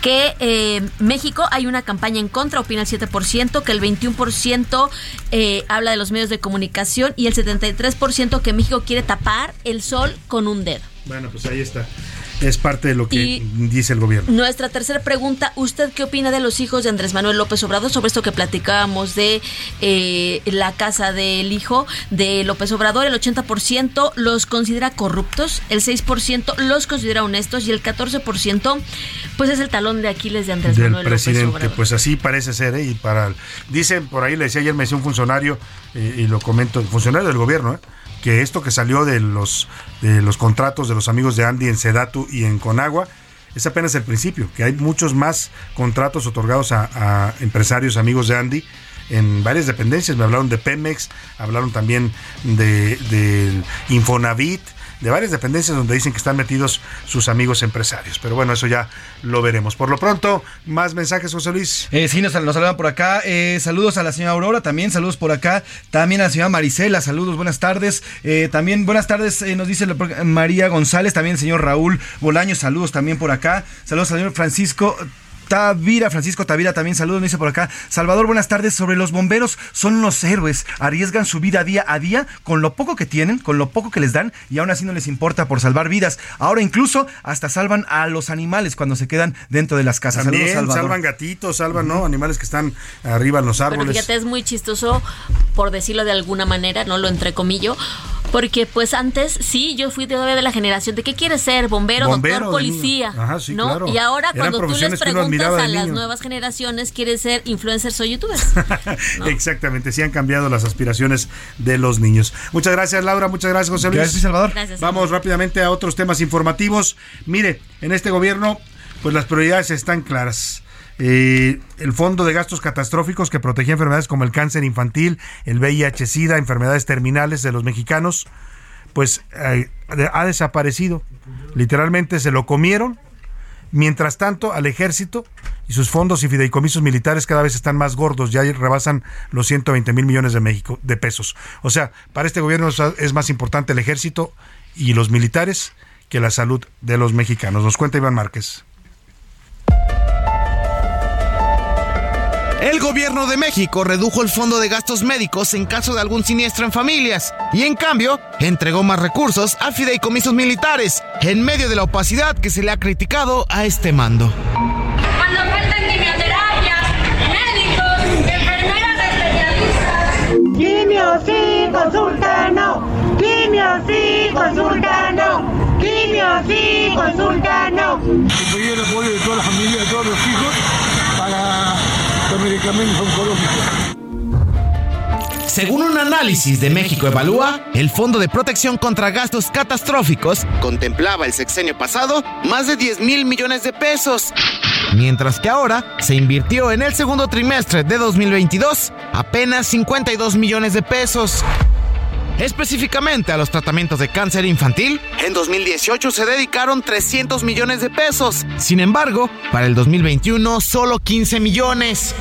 que eh, México hay una campaña en contra, opina el 7%, que el 21% eh, habla de los medios de comunicación y el 73% que México quiere tapar el sol con un dedo. Bueno, pues ahí está. Es parte de lo que Y- dice el gobierno. Nuestra tercera pregunta, ¿usted qué opina de los hijos de Andrés Manuel López Obrador sobre esto que platicábamos de eh, la casa del hijo de López Obrador? El 80% los considera corruptos, el 6% los considera honestos y el 14% pues es el talón de Aquiles de Andrés del Manuel López presidente. Obrador. Pues así parece ser, ¿eh? Y para dicen por ahí le decía ayer me decía un funcionario eh, y lo comento, funcionario del gobierno, ¿eh? Que esto que salió de los, de los contratos de los amigos de Andy en Sedatu y en Conagua es apenas el principio, que hay muchos más contratos otorgados a, empresarios amigos de Andy en varias dependencias. Me hablaron de Pemex, hablaron también de, del Infonavit, de varias dependencias donde dicen que están metidos sus amigos empresarios. Pero bueno, eso ya lo veremos. Por lo pronto, más mensajes, José Luis. Eh, sí, nos, nos saludan por acá. Eh, saludos a la señora Aurora, también saludos por acá. También a la señora Marisela, saludos, buenas tardes. Eh, también buenas tardes, nos dice la- María González, también el señor Raúl Bolaño, saludos también por acá. Saludos al señor Francisco. Tavira, Francisco Tavira también saludos, me dice por acá. Salvador, buenas tardes. Sobre los bomberos, son unos héroes. Arriesgan su vida día a día con lo poco que tienen, con lo poco que les dan y aún así no les importa por salvar vidas. Ahora incluso hasta salvan a los animales cuando se quedan dentro de las casas. También saludos, Salvador. salvan gatitos, salvan ¿no? animales que están arriba en los Pero árboles. fíjate, es muy chistoso, por decirlo de alguna manera, no lo entrecomillo, porque pues antes, sí, yo fui todavía de la generación de qué quieres ser, bombero, Bombero doctor, policía, Ajá, sí, ¿no? claro. Y ahora Eran cuando tú les preguntas a las niño. nuevas generaciones, ¿quieres ser influencers o youtubers? Exactamente, sí han cambiado las aspiraciones de los niños. Muchas gracias, Laura. Muchas gracias, José Luis. Gracias, Salvador. Gracias, Vamos rápidamente a otros temas informativos. Mire, en este gobierno, pues las prioridades están claras. Eh, el Fondo de Gastos Catastróficos que protegía enfermedades como el cáncer infantil, el VIH-Sida, enfermedades terminales de los mexicanos, pues eh, ha desaparecido. Literalmente se lo comieron. Mientras tanto, al ejército y sus fondos y fideicomisos militares cada vez están más gordos, ya rebasan los 120 mil millones de, México, de pesos. O sea, para este gobierno es- más importante el ejército y los militares que la salud de los mexicanos. Nos cuenta Iván Márquez. El gobierno de México redujo el fondo de gastos médicos en caso de algún siniestro en familias y en cambio entregó más recursos a fideicomisos militares en medio de la opacidad que se le ha criticado a este mando. Cuando faltan quimioterapias, médicos, enfermeras especialistas. Quimio sí, consulta no. Quimio sí, consulta no. Quimio sí, consulta no. pedir el apoyo de toda la familia, de todos los hijos, para Según un análisis de México Evalúa, el Fondo de Protección contra Gastos Catastróficos contemplaba el sexenio pasado más de 10 mil millones de pesos, mientras que ahora se invirtió en el segundo trimestre de 2022 apenas 52 millones de pesos. Específicamente a los tratamientos de cáncer infantil, en 2018 se dedicaron 300 millones de pesos. Sin embargo, para el 2021 solo 15 millones.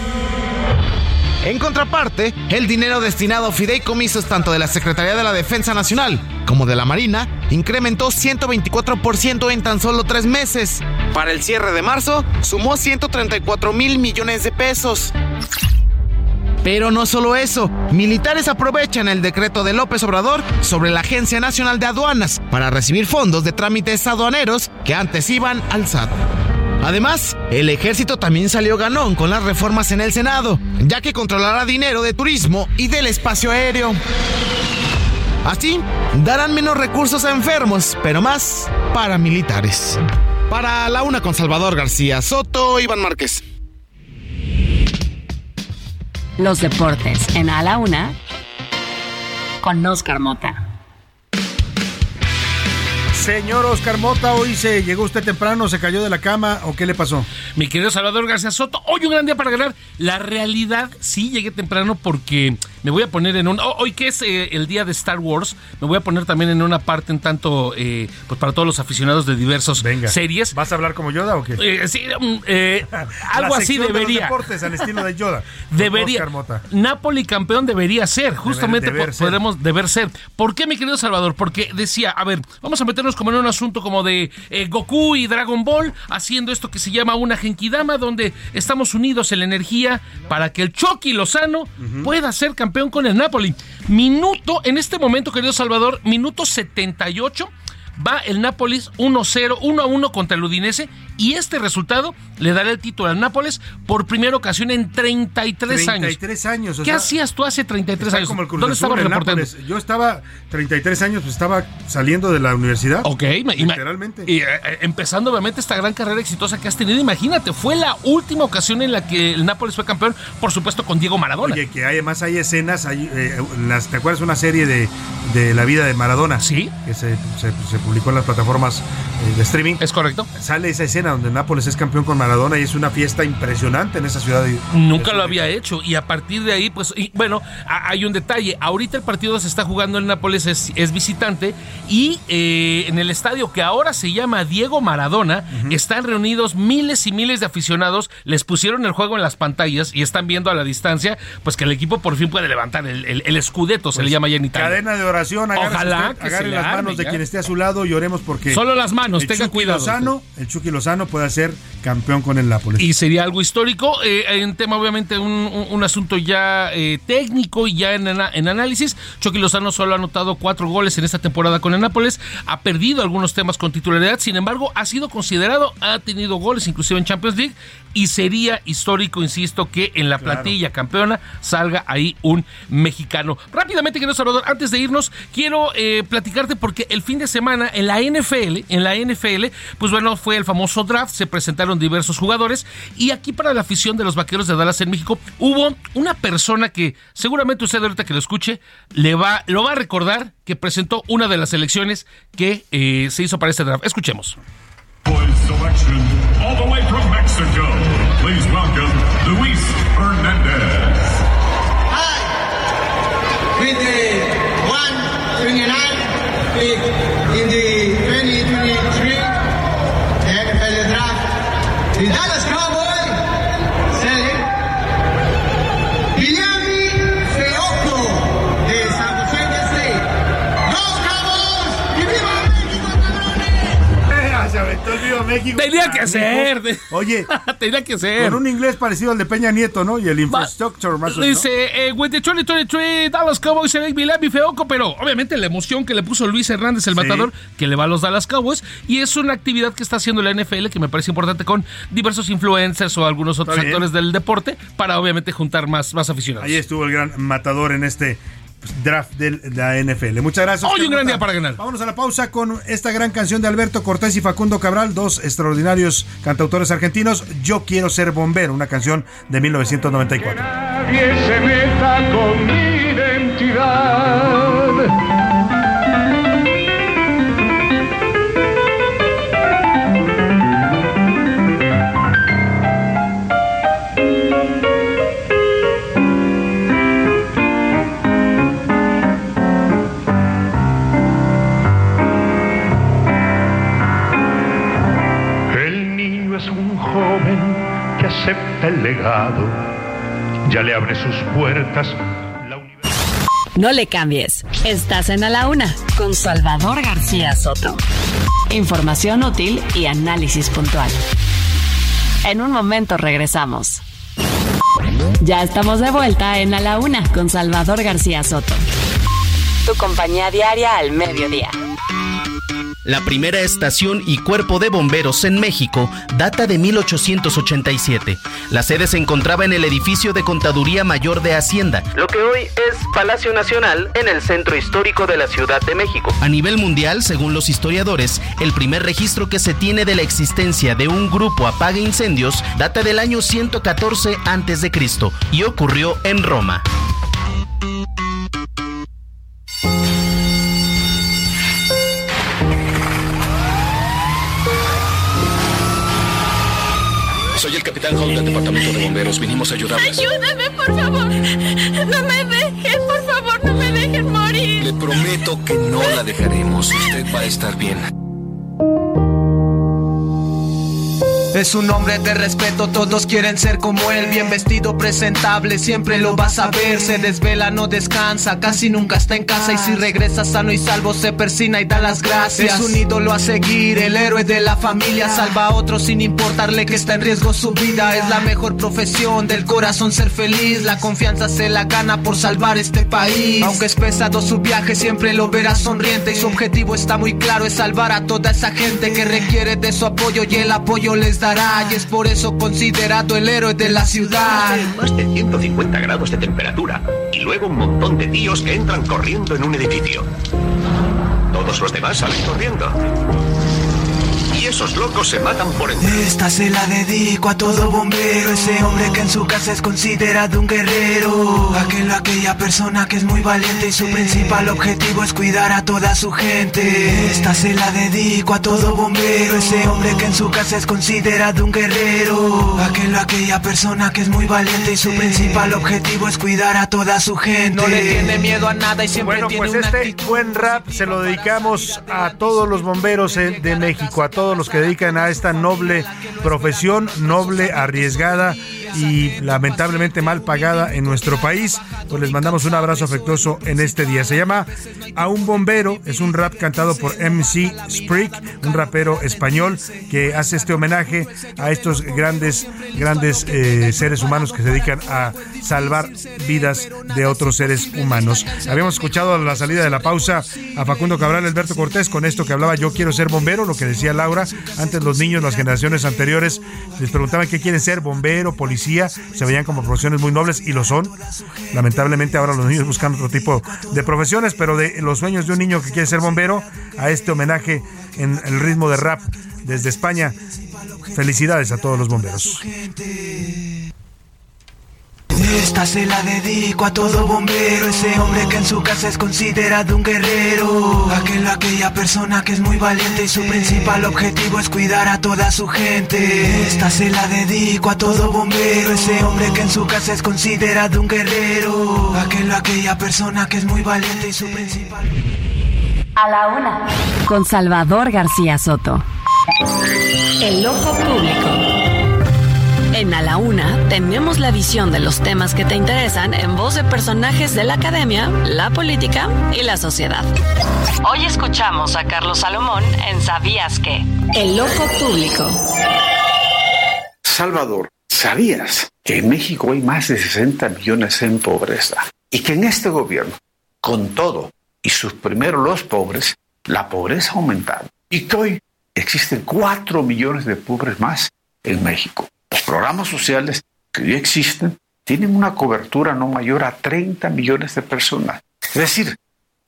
En contraparte, el dinero destinado a fideicomisos tanto de la Secretaría de la Defensa Nacional como de la Marina incrementó 124% en tan solo tres meses. Para el cierre de marzo, sumó 134 mil millones de pesos. Pero no solo eso, militares aprovechan el decreto de López Obrador sobre la Agencia Nacional de Aduanas para recibir fondos de trámites aduaneros que antes iban al SAT. Además, el ejército también salió ganón con las reformas en el Senado, ya que controlará dinero de turismo y del espacio aéreo. Así, darán menos recursos a enfermos, pero más para militares. Para la una con Salvador García Soto, Iván Márquez. Los deportes en A la Una con Oscar Mota. Señor Oscar Mota, hoy se llegó usted temprano, se cayó de la cama o qué le pasó? Mi querido Salvador García Soto, hoy un gran día para ganar. La realidad, sí llegué temprano porque me voy a poner en un. oh, Hoy que es eh, el día de Star Wars, me voy a poner también en una parte en tanto, eh, pues para todos los aficionados de diversos series. ¿Vas a hablar como Yoda o qué? Eh, sí, mm, algo así sección de los debería. deportes al estilo de Yoda. Debería. Napoli campeón debería ser, justamente deber ser. podemos deber ser. ¿Por qué, mi querido Salvador? Porque decía, a ver, vamos a meternos como en un asunto como de Goku y Dragon Ball haciendo esto que se llama una Genkidama, donde estamos unidos en la energía para que el Chucky Lozano pueda ser campeón con el Napoli. Minuto, en este momento, querido Salvador, minuto 78. Va el Nápoles 1-0, 1-1 contra el Udinese y este resultado le dará el título al Nápoles por primera ocasión en 33, años. 33 años. o ¿Qué sea, hacías tú hace 33 está años? como el Cruz ¿Dónde Azul, estabas el reportando? Nápoles. Yo estaba 33 años, pues estaba saliendo de la universidad. Ok, literalmente. Y eh, eh, empezando obviamente esta gran carrera exitosa que has tenido, imagínate, fue la última ocasión en la que el Nápoles fue campeón, por supuesto con Diego Maradona. Oye, que además hay escenas, hay, eh, las, ¿te acuerdas una serie de, de la vida de Maradona? Sí. Que se, se- se publicó en las plataformas eh, de streaming. Es correcto. Sale esa escena donde Nápoles es campeón con Maradona y es una fiesta impresionante en esa ciudad. de- Nunca lo había hecho y a partir de ahí, pues, y, bueno, a- hay un detalle. Ahorita el partido se está jugando en Nápoles, es, es visitante y eh, en el estadio que ahora se llama Diego Maradona, están reunidos miles y miles de aficionados, les pusieron el juego en las pantallas y están viendo a la distancia, pues que el equipo por fin puede levantar el, el, el escudeto, se le llama ya en Italia. Cadena de oración, agárrese Ojalá usted, que agarre las manos de ya. quien esté a su lado y oremos porque Solo las manos, tenga Chucky cuidado. Lozano, el Chucky Lozano pueda ser campeón con el Nápoles. Y sería algo histórico, eh, en tema obviamente un, un- un asunto ya eh, técnico y ya en análisis. Chucky Lozano solo ha anotado cuatro goles en esta temporada con el Nápoles, ha perdido algunos temas con titularidad, sin embargo ha sido considerado, ha tenido goles inclusive en Champions League y sería histórico, insisto, que en la Claro. plantilla campeona salga ahí un mexicano. Rápidamente, querido Salvador, antes de irnos, quiero eh, platicarte porque el fin de semana en la NFL, en la NFL, pues bueno, fue el famoso draft, se presentaron diversos jugadores y aquí para la afición de los Vaqueros de Dallas en México hubo una persona que seguramente usted ahorita que lo escuche le va, lo va a recordar que presentó una de las selecciones que eh, se hizo para este draft. Escuchemos. México. Tenía que ser. Oye, tenía que ser. Con un inglés parecido al de Peña Nieto, ¿no? Y el infrastructure más o menos. Dice, with the 2023 Dallas Cowboys select Miami Feoco, pero obviamente la emoción que le puso Luis Hernández, el matador, que le va a los Dallas Cowboys, y es una actividad que está haciendo la NFL que me parece importante con diversos influencers o algunos otros actores del deporte para obviamente juntar más, más aficionados. Ahí estuvo el gran matador en este draft de la NFL. Muchas gracias. Hoy un gran día para ganar. Vámonos a la pausa con esta gran canción de Alberto Cortés y Facundo Cabral, dos extraordinarios cantautores argentinos. Yo quiero ser bombero, una canción de 1994. Nadie se meta con mi identidad. El legado. Ya le abre sus puertas No le cambies. Estás en A la Una con Salvador García Soto. Información útil y análisis puntual. En un momento regresamos. Ya estamos de vuelta en A la Una con Salvador García Soto. Tu compañía diaria al mediodía. La primera estación y cuerpo de bomberos en México data de 1887. La sede se encontraba en el edificio de Contaduría Mayor de Hacienda, lo que hoy es Palacio Nacional en el centro histórico de la Ciudad de México. A nivel mundial, según los historiadores, el primer registro que se tiene de la existencia de un grupo apaga incendios data del año 114 a.C. y ocurrió en Roma. Capitán Hall del departamento de bomberos. Vinimos a ayudarles. Ayúdame, por favor. No me dejen, por favor, no me dejen morir. Le prometo que no la dejaremos. Usted va a estar bien. Es un hombre de respeto, todos quieren ser como él. Bien vestido, presentable, siempre lo vas a ver. Se desvela, no descansa, casi nunca está en casa. Y si regresa sano y salvo, se persina y da las gracias. Es un ídolo a seguir, el héroe de la familia. Salva a otros sin importarle que está en riesgo su vida. Es la mejor profesión del corazón ser feliz. La confianza se la gana por salvar este país. Aunque es pesado su viaje, siempre lo verás sonriente. Y su objetivo está muy claro: es salvar a toda esa gente que requiere de su apoyo y el apoyo les dará. Y es por eso considerado el héroe de la ciudad. Más de 150 grados de temperatura y luego un montón de tíos que entran corriendo en un edificio. Todos los demás salen corriendo. Y esos locos se matan por entrar. Esta se la dedico a todo bombero, ese hombre que en su casa es considerado un guerrero. Aquel o aquella persona que es muy valiente y su principal objetivo es cuidar a toda su gente. Esta se la dedico a todo bombero, ese hombre que en su casa es considerado un guerrero. Aquel o aquella persona que es muy valiente y su principal objetivo es cuidar a toda su gente. No le tiene miedo a nada y siempre Bueno, tiene pues una este buen rap se lo dedicamos a todos los bomberos eh, de México, a todos los que dedican a esta noble profesión, noble, arriesgada y lamentablemente mal pagada en nuestro país. Pues les mandamos un abrazo afectuoso en este día. Se llama A un bombero, es un rap cantado por MC Sprick, un rapero español que hace este homenaje a estos grandes, grandes eh, seres humanos que se dedican a salvar vidas de otros seres humanos. Habíamos escuchado a la salida de la pausa a Facundo Cabral, Alberto Cortés, con esto que hablaba yo quiero ser bombero, lo que decía Laura. Antes los niños, las generaciones anteriores, les preguntaban qué quieren ser, bombero, policía, se veían como profesiones muy nobles y lo son. Lamentablemente ahora los niños buscan otro tipo de profesiones, pero de los sueños de un niño que quiere ser bombero, a este homenaje en el ritmo de rap desde España. Felicidades a todos los bomberos. Esta se la dedico a todo bombero, ese hombre que en su casa es considerado un guerrero. Aquel o aquella persona que es muy valiente y su principal objetivo es cuidar a toda su gente. Esta se la dedico a todo bombero, ese hombre que en su casa es considerado un guerrero. Aquel o aquella persona que es muy valiente y su principal... A la una. Con Salvador García Soto. El ojo público. En A la Una tenemos la visión de los temas que te interesan en voz de personajes de la academia, la política y la sociedad. Hoy escuchamos a Carlos Salomón en ¿Sabías qué? El ojo público. Salvador, ¿sabías que en México hay más de 60 millones en pobreza? Y que en este gobierno, con todo y sus primeros los pobres, la pobreza ha aumentado. Y que hoy existen 4 millones de pobres más en México. Los programas sociales que hoy existen tienen una cobertura no mayor a 30 millones de personas. Es decir,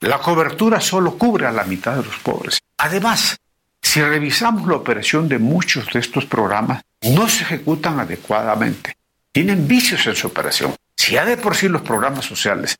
la cobertura solo cubre a la mitad de los pobres. Además, si revisamos la operación de muchos de estos programas, no se ejecutan adecuadamente. Tienen vicios en su operación. Si ya de por sí los programas sociales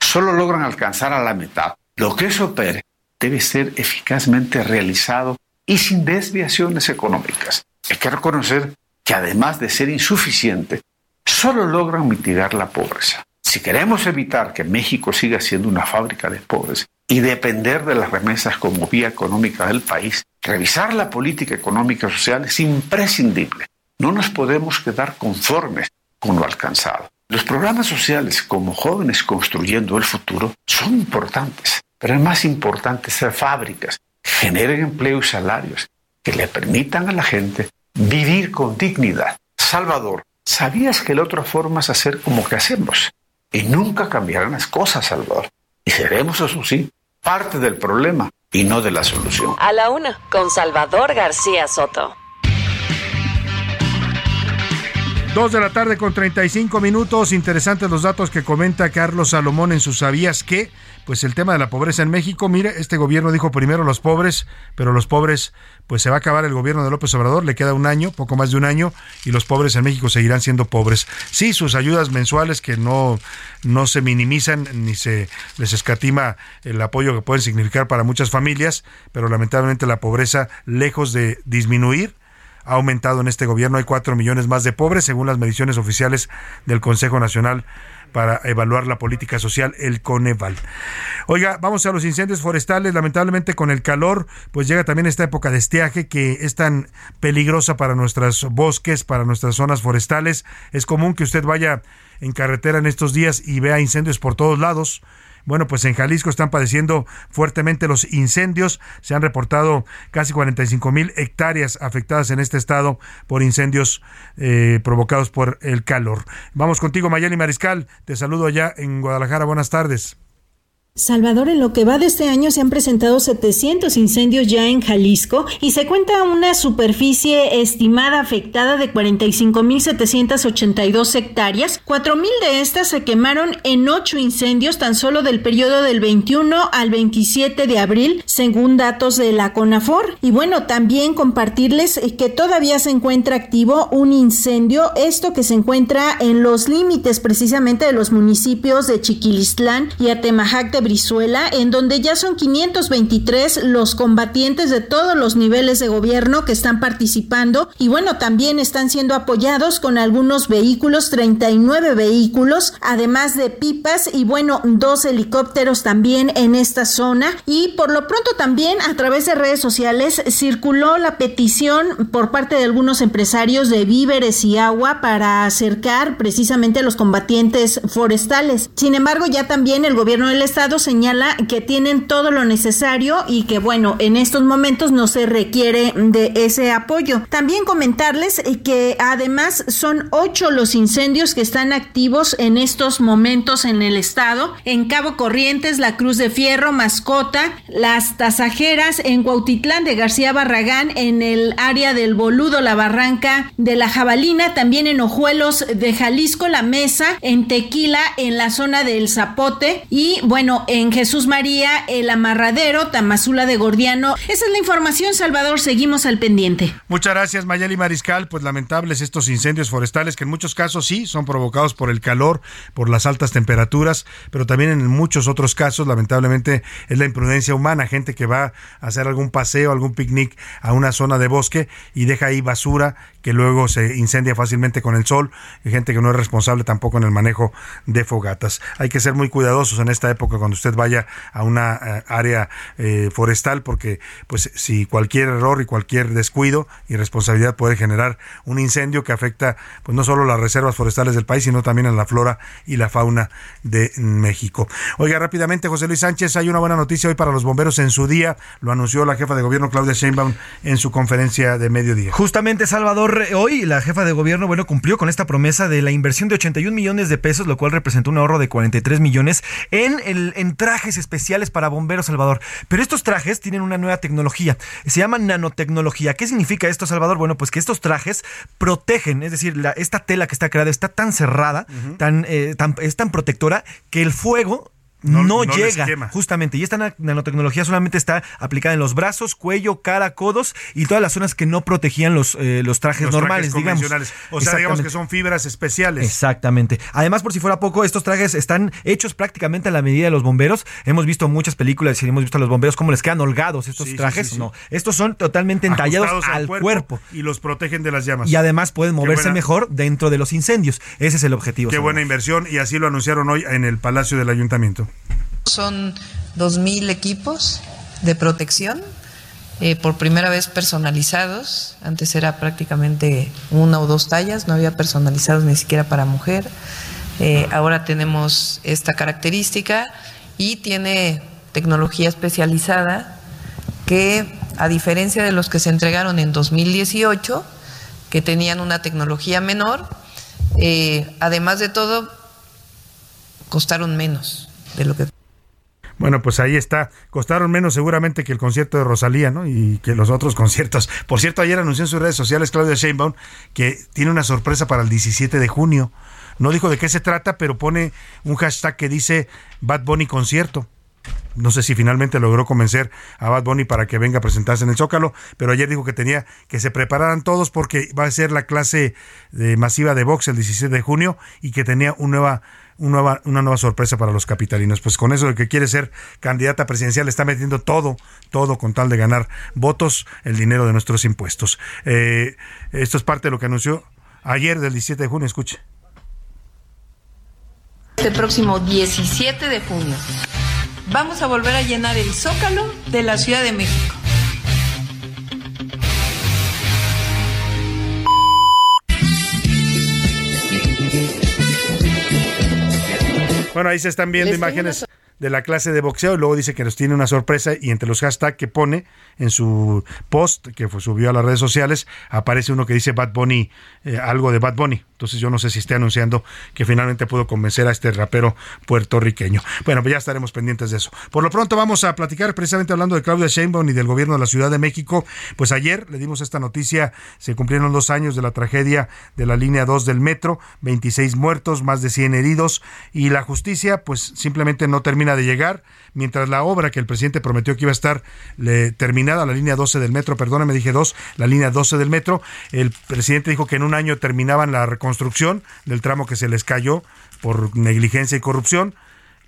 solo logran alcanzar a la mitad, lo que se opere debe ser eficazmente realizado y sin desviaciones económicas. Hay que reconocer que además de ser insuficiente, solo logran mitigar la pobreza. Si queremos evitar que México siga siendo una fábrica de pobres y depender de las remesas como vía económica del país, revisar la política económica y social es imprescindible. No nos podemos quedar conformes con lo alcanzado. Los programas sociales como jóvenes construyendo el futuro son importantes, pero es más importante ser fábricas generen empleo y salarios que le permitan a la gente vivir con dignidad. Salvador, ¿sabías que la otra forma es hacer como que hacemos? Y nunca cambiarán las cosas, Salvador. Y seremos, eso sí, parte del problema y no de la solución. A la una. Con Salvador García Soto. Dos de la tarde con 35 minutos. Interesantes los datos que comenta Carlos Salomón en sus ¿Sabías qué? Pues el tema de la pobreza en México. Mire, este gobierno dijo primero los pobres, pero los pobres, pues se va a acabar el gobierno de López Obrador. Le queda un año, poco más de un año, y los pobres en México seguirán siendo pobres. Sí, sus ayudas mensuales que no, no se minimizan ni se les escatima el apoyo que pueden significar para muchas familias, pero lamentablemente la pobreza, lejos de disminuir, ha aumentado en este gobierno. Hay cuatro millones más de pobres, según las mediciones oficiales del Consejo Nacional para evaluar la política social, el Coneval. Oiga, vamos a los incendios forestales. Lamentablemente con el calor, pues llega también esta época de estiaje que es tan peligrosa para nuestros bosques, para nuestras zonas forestales. Es común que usted vaya en carretera en estos días y vea incendios por todos lados. Bueno, pues en Jalisco están padeciendo fuertemente los incendios. Se han reportado casi 45 mil hectáreas afectadas en este estado por incendios eh, provocados por el calor. Vamos contigo, Mayeli Mariscal. Te saludo allá en Guadalajara. Buenas tardes. Salvador, en lo que va de este año se han presentado 700 incendios ya en Jalisco y se cuenta una superficie estimada afectada de 45.782 hectáreas. 4.000 de estas se quemaron en ocho incendios tan solo del periodo del 21 al 27 de abril, según datos de la CONAFOR. Y bueno, también compartirles que todavía se encuentra activo un incendio, esto que se encuentra en los límites precisamente de los municipios de Chiquilistlán y Atemajac de Brizuela, en donde ya son 523 los combatientes de todos los niveles de gobierno que están participando y bueno, también están siendo apoyados con algunos vehículos, 39 vehículos, además de pipas y bueno, dos helicópteros también en esta zona y por lo pronto también a través de redes sociales circuló la petición por parte de algunos empresarios de víveres y agua para acercar precisamente a los combatientes forestales. Sin embargo, ya también el gobierno del estado señala que tienen todo lo necesario y que bueno, en estos momentos no se requiere de ese apoyo. También comentarles que además son ocho los incendios que están activos en estos momentos en el estado. En Cabo Corrientes, La Cruz de Fierro, Mascota, Las Tasajeras, en Cuautitlán de García Barragán, en el área del Boludo, La Barranca de la Jabalina, también en Ojuelos de Jalisco, La Mesa, en Tequila, en la zona del Zapote y bueno, en Jesús María, el Amarradero, Tamazula de Gordiano. Esa es la información, Salvador. Seguimos al pendiente. Muchas gracias, Mayeli Mariscal. Pues lamentables estos incendios forestales que en muchos casos sí son provocados por el calor, por las altas temperaturas, pero también en muchos otros casos, lamentablemente, es la imprudencia humana. Gente que va a hacer algún paseo, algún picnic a una zona de bosque y deja ahí basura que luego se incendia fácilmente con el sol. Y gente que no es responsable tampoco en el manejo de fogatas. Hay que ser muy cuidadosos en esta época cuando usted vaya a una eh, área eh, forestal porque pues si cualquier error y cualquier descuido y responsabilidad puede generar un incendio que afecta pues no solo las reservas forestales del país sino también a la flora y la fauna de México. Oiga rápidamente José Luis Sánchez, hay una buena noticia hoy para los bomberos en su día, lo anunció la jefa de gobierno Claudia Sheinbaum en su conferencia de mediodía. Justamente Salvador, hoy la jefa de gobierno bueno cumplió con esta promesa de la inversión de 81 millones de pesos, lo cual representó un ahorro de 43 millones en el trajes especiales para bomberos, Salvador. Pero estos trajes tienen una nueva tecnología. Se llama nanotecnología. ¿Qué significa esto, Salvador? Bueno, pues que estos trajes protegen, es decir, la, esta tela que está creada está tan cerrada, tan, eh, tan, es tan protectora que el fuego no, No- no les llega justamente y esta na- nanotecnología solamente está aplicada en los brazos, cuello, cara, codos y todas las zonas que no protegían los, eh, los trajes Los normales, trajes digamos. O sea, digamos que son fibras especiales. Exactamente. Además, por si fuera poco, estos trajes están hechos prácticamente a la medida de los bomberos. Hemos visto muchas películas y hemos visto a los bomberos cómo les quedan holgados estos Sí, trajes. sí, sí. No, estos son totalmente entallados Ajustados al cuerpo. y los protegen de las llamas. Y además pueden moverse mejor dentro de los incendios. Ese es el objetivo. Qué buena inversión y así lo anunciaron hoy en el Palacio del Ayuntamiento. Son 2.000 equipos de protección, eh, por primera vez personalizados. Antes era prácticamente una o dos tallas, no había personalizados ni siquiera para mujer. Eh, ahora tenemos esta característica y tiene tecnología especializada que, a diferencia de los que se entregaron en 2018, que tenían una tecnología menor, eh, además de todo, costaron menos Bueno, pues ahí está. Costaron menos seguramente que el concierto de Rosalía, ¿no? Y que los otros conciertos. Por cierto, ayer anunció en sus redes sociales Claudia Sheinbaum que tiene una sorpresa para el 17 de junio. No dijo de qué se trata, pero pone un hashtag que dice Bad Bunny concierto. No sé si finalmente logró convencer a Bad Bunny para que venga a presentarse en el Zócalo, pero ayer dijo que tenía que se prepararan todos porque va a ser la clase de masiva de box el 17 de junio y que tenía un nueva, un nueva, una nueva sorpresa para los capitalinos. Pues con eso de que quiere ser candidata presidencial está metiendo todo, todo con tal de ganar votos, el dinero de nuestros impuestos. Eh, esto es parte de lo que anunció ayer del 17 de junio. Escuche. este próximo 17 de junio. Vamos a volver a llenar el zócalo de la Ciudad de México. Bueno, ahí se están viendo imágenes de la clase de boxeo y luego dice que nos tiene una sorpresa y entre los hashtags que pone en su post que subió a las redes sociales aparece uno que dice Bad Bunny, eh, algo de Bad Bunny. Entonces yo no sé si esté anunciando que finalmente pudo convencer a este rapero puertorriqueño. Bueno, pues ya estaremos pendientes de eso. Por lo pronto vamos a platicar precisamente hablando de Claudia Sheinbaum y del gobierno de la Ciudad de México. Pues ayer le dimos esta noticia, se cumplieron dos años de la tragedia de la línea 2 del metro, 26 muertos, más de 100 heridos y la justicia pues simplemente no termina de llegar mientras la obra que el presidente prometió que iba a estar le, terminada, la línea 12 del metro, perdóname, dije dos, la línea 12 del metro, el presidente dijo que en un año terminaban la reconstrucción del tramo que se les cayó por negligencia y corrupción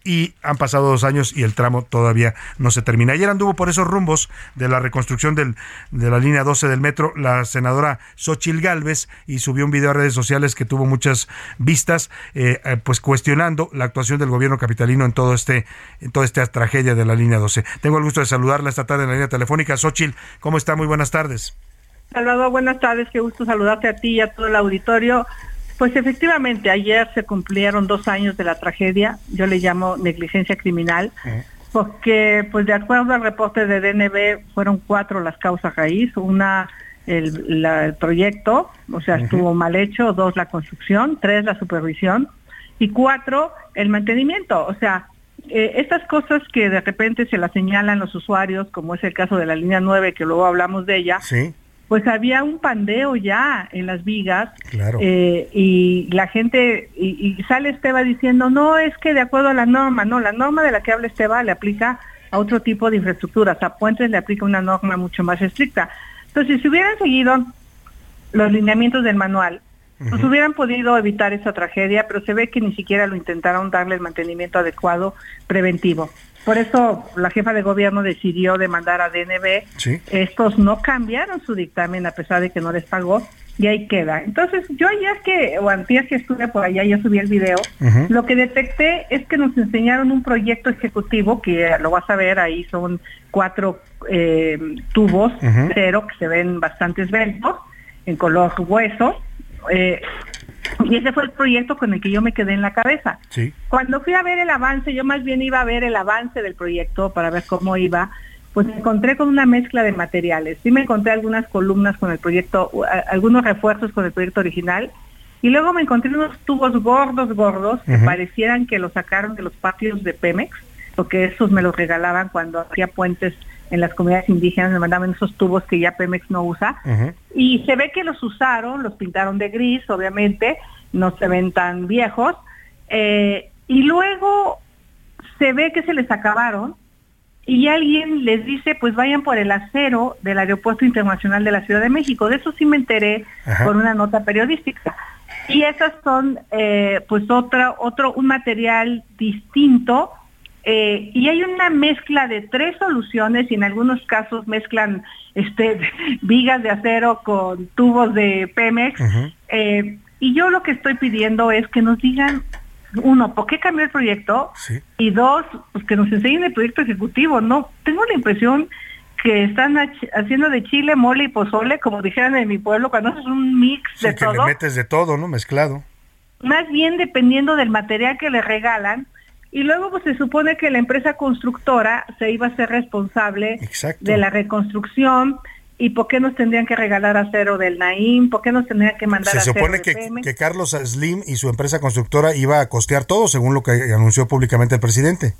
y han pasado dos años y el tramo todavía no se termina. Ayer anduvo por esos rumbos de la reconstrucción del, de la línea 12 del metro la senadora Xochil Gálvez y subió un video a redes sociales que tuvo muchas vistas, eh, eh, pues cuestionando la actuación del gobierno capitalino en todo este, en toda esta tragedia de la línea 12. Tengo el gusto de saludarla esta tarde en la línea telefónica. Xochil, ¿cómo está? Muy buenas tardes. Salvador, buenas tardes, qué gusto saludarte a ti y a todo el auditorio. Pues efectivamente, ayer se cumplieron dos años de la tragedia, yo le llamo negligencia criminal, porque pues de acuerdo al reporte de DNB fueron cuatro las causas raíz, una el, la- el proyecto, o sea, estuvo mal hecho, dos la construcción, tres la supervisión y cuatro el mantenimiento, o sea, eh, estas cosas que de repente se las señalan los usuarios, como es el caso de la línea 9, que luego hablamos de ella, Sí, pues había un pandeo ya en las vigas claro. eh, y la gente, y, y sale Esteba diciendo, no, es que de acuerdo a la norma, no, la norma de la que habla Esteba le aplica a otro tipo de infraestructuras, a puentes le aplica una norma mucho más estricta. Entonces, si hubieran seguido los lineamientos del manual, pues hubieran podido evitar esa tragedia, pero se ve que ni siquiera lo intentaron darle el mantenimiento adecuado preventivo. Por eso la jefa de gobierno decidió demandar a DNB sí. estos no cambiaron su dictamen a pesar de que no les pagó y ahí queda. Entonces yo ayer que, o antes que estuve por allá, yo subí el video, lo que detecté es que nos enseñaron un proyecto ejecutivo, que lo vas a ver, ahí son cuatro eh, tubos, cero, que se ven bastante esbeltos, en color hueso, eh, y ese fue el proyecto con el que yo me quedé en la cabeza. Sí. Cuando fui a ver el avance, yo más bien iba a ver el avance del proyecto para ver cómo iba, pues me encontré con una mezcla de materiales. Sí me encontré algunas columnas con el proyecto, algunos refuerzos con el proyecto original, y luego me encontré unos tubos gordos, gordos, que parecieran que los sacaron de los patios de Pemex, porque esos me los regalaban cuando hacía puentes en las comunidades indígenas, me mandaban esos tubos que ya Pemex no usa. Y se ve que los usaron, los pintaron de gris, obviamente, no se ven tan viejos. eh, y luego se ve que se les acabaron y alguien les dice, pues vayan por el acero del Aeropuerto Internacional de la Ciudad de México. De eso sí me enteré Ajá. por una nota periodística. Y esas son, eh, pues, otra, otro, un material distinto. Eh, y hay una mezcla de tres soluciones y en algunos casos mezclan este vigas de acero con tubos de Pemex. Eh, y yo lo que estoy pidiendo es que nos digan, uno, ¿por qué cambió el proyecto? Y dos, pues que nos enseñen el proyecto ejecutivo. No, tengo la impresión que están haciendo de chile, mole y pozole, como dijeran en mi pueblo, cuando haces un mix Sí, de que le todo. metes de todo, ¿no? Mezclado. Más bien dependiendo del material que le regalan. Y luego pues se supone que la empresa constructora se iba a ser responsable de la reconstrucción. ¿Y por qué nos tendrían que regalar acero del Naim? ¿Por qué nos tendrían que mandar Se acero supone que, que Carlos Slim y su empresa constructora iba a costear todo, según lo que anunció públicamente el presidente.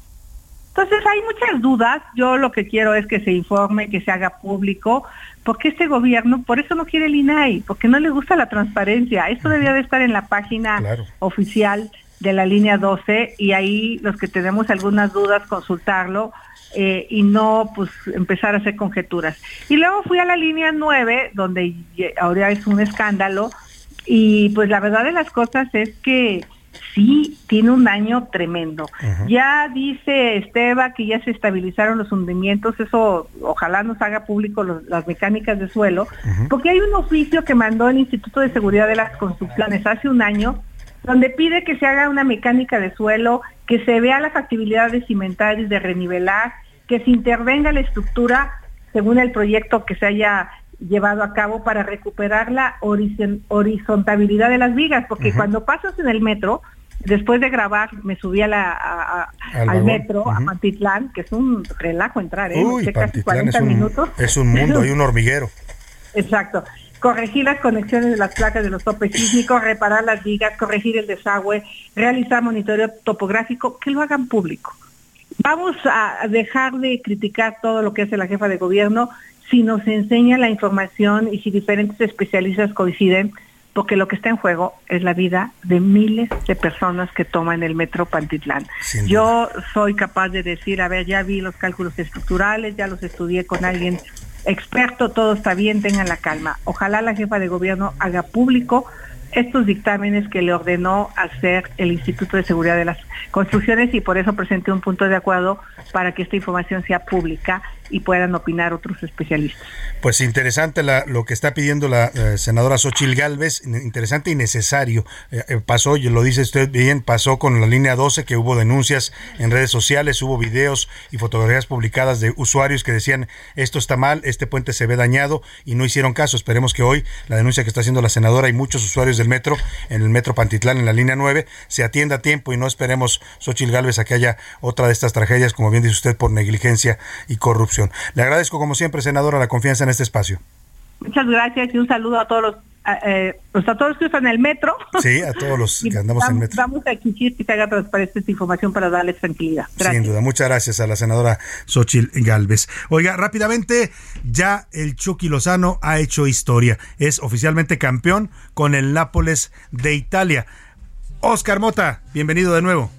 Entonces hay muchas dudas. Yo lo que quiero es que se informe, que se haga público, porque este gobierno, por eso no quiere el INAI, porque no le gusta la transparencia. Esto debería de estar en la página oficial de la línea 12 y ahí los que tenemos algunas dudas consultarlo eh, y no pues empezar a hacer conjeturas. Y luego fui a la línea 9, donde ahora es un escándalo, y pues la verdad de las cosas es que sí tiene un daño tremendo. Ya dice Esteba que ya se estabilizaron los hundimientos, eso ojalá nos haga público los- las mecánicas de suelo, porque hay un oficio que mandó el Instituto de Seguridad de las Construcciones hace un año donde pide que se haga una mecánica de suelo, que se vea la factibilidad de cimentar y de renivelar, que se intervenga la estructura según el proyecto que se haya llevado a cabo para recuperar la horizontabilidad de las vigas, porque cuando pasas en el metro, después de grabar, me subí a la, al, metro, a Pantitlán, que es un relajo entrar, ¿eh? Uy, casi 40 es un, minutos. Es un mundo, hay un hormiguero. Exacto. Corregir las conexiones de las placas de los topes sísmicos, reparar las vigas, corregir el desagüe, realizar monitoreo topográfico, que lo hagan público. Vamos a dejar de criticar todo lo que hace la jefa de gobierno si nos enseña la información y si diferentes especialistas coinciden porque lo que está en juego es la vida de miles de personas que toman el metro Pantitlán. Yo soy capaz de decir, a ver, ya vi los cálculos estructurales, ya los estudié con alguien experto, todo está bien, tengan la calma. Ojalá la jefa de gobierno haga público estos dictámenes que le ordenó hacer el Instituto de Seguridad de las Construcciones y por eso presenté un punto de acuerdo para que esta información sea pública y puedan opinar otros especialistas. Pues interesante lo que está pidiendo la eh, senadora Xochil Gálvez, interesante y necesario. Eh, eh, pasó, y lo dice usted bien, pasó con la línea 12 que hubo denuncias en redes sociales, hubo videos y fotografías publicadas de usuarios que decían esto está mal, este puente se ve dañado y no hicieron caso. Esperemos que hoy la denuncia que está haciendo la senadora y muchos usuarios del metro, en el metro Pantitlán, en la línea 9, se atienda a tiempo y no esperemos, Xochil Gálvez, a que haya otra de estas tragedias, como bien dice usted, por negligencia y corrupción. Le agradezco como siempre, senadora, la confianza en este espacio. Muchas gracias y un saludo a todos los eh, pues a todos que usan el metro. Sí, a todos los que andamos en el metro. Vamos a exigir que se haga transparente esta información para darles tranquilidad. Sin duda. Muchas gracias a la senadora Xochil Galvez. Oiga, rápidamente, ya el Chucky Lozano ha hecho historia. Es oficialmente campeón con el Nápoles de Italia. Oscar Mota, bienvenido de nuevo.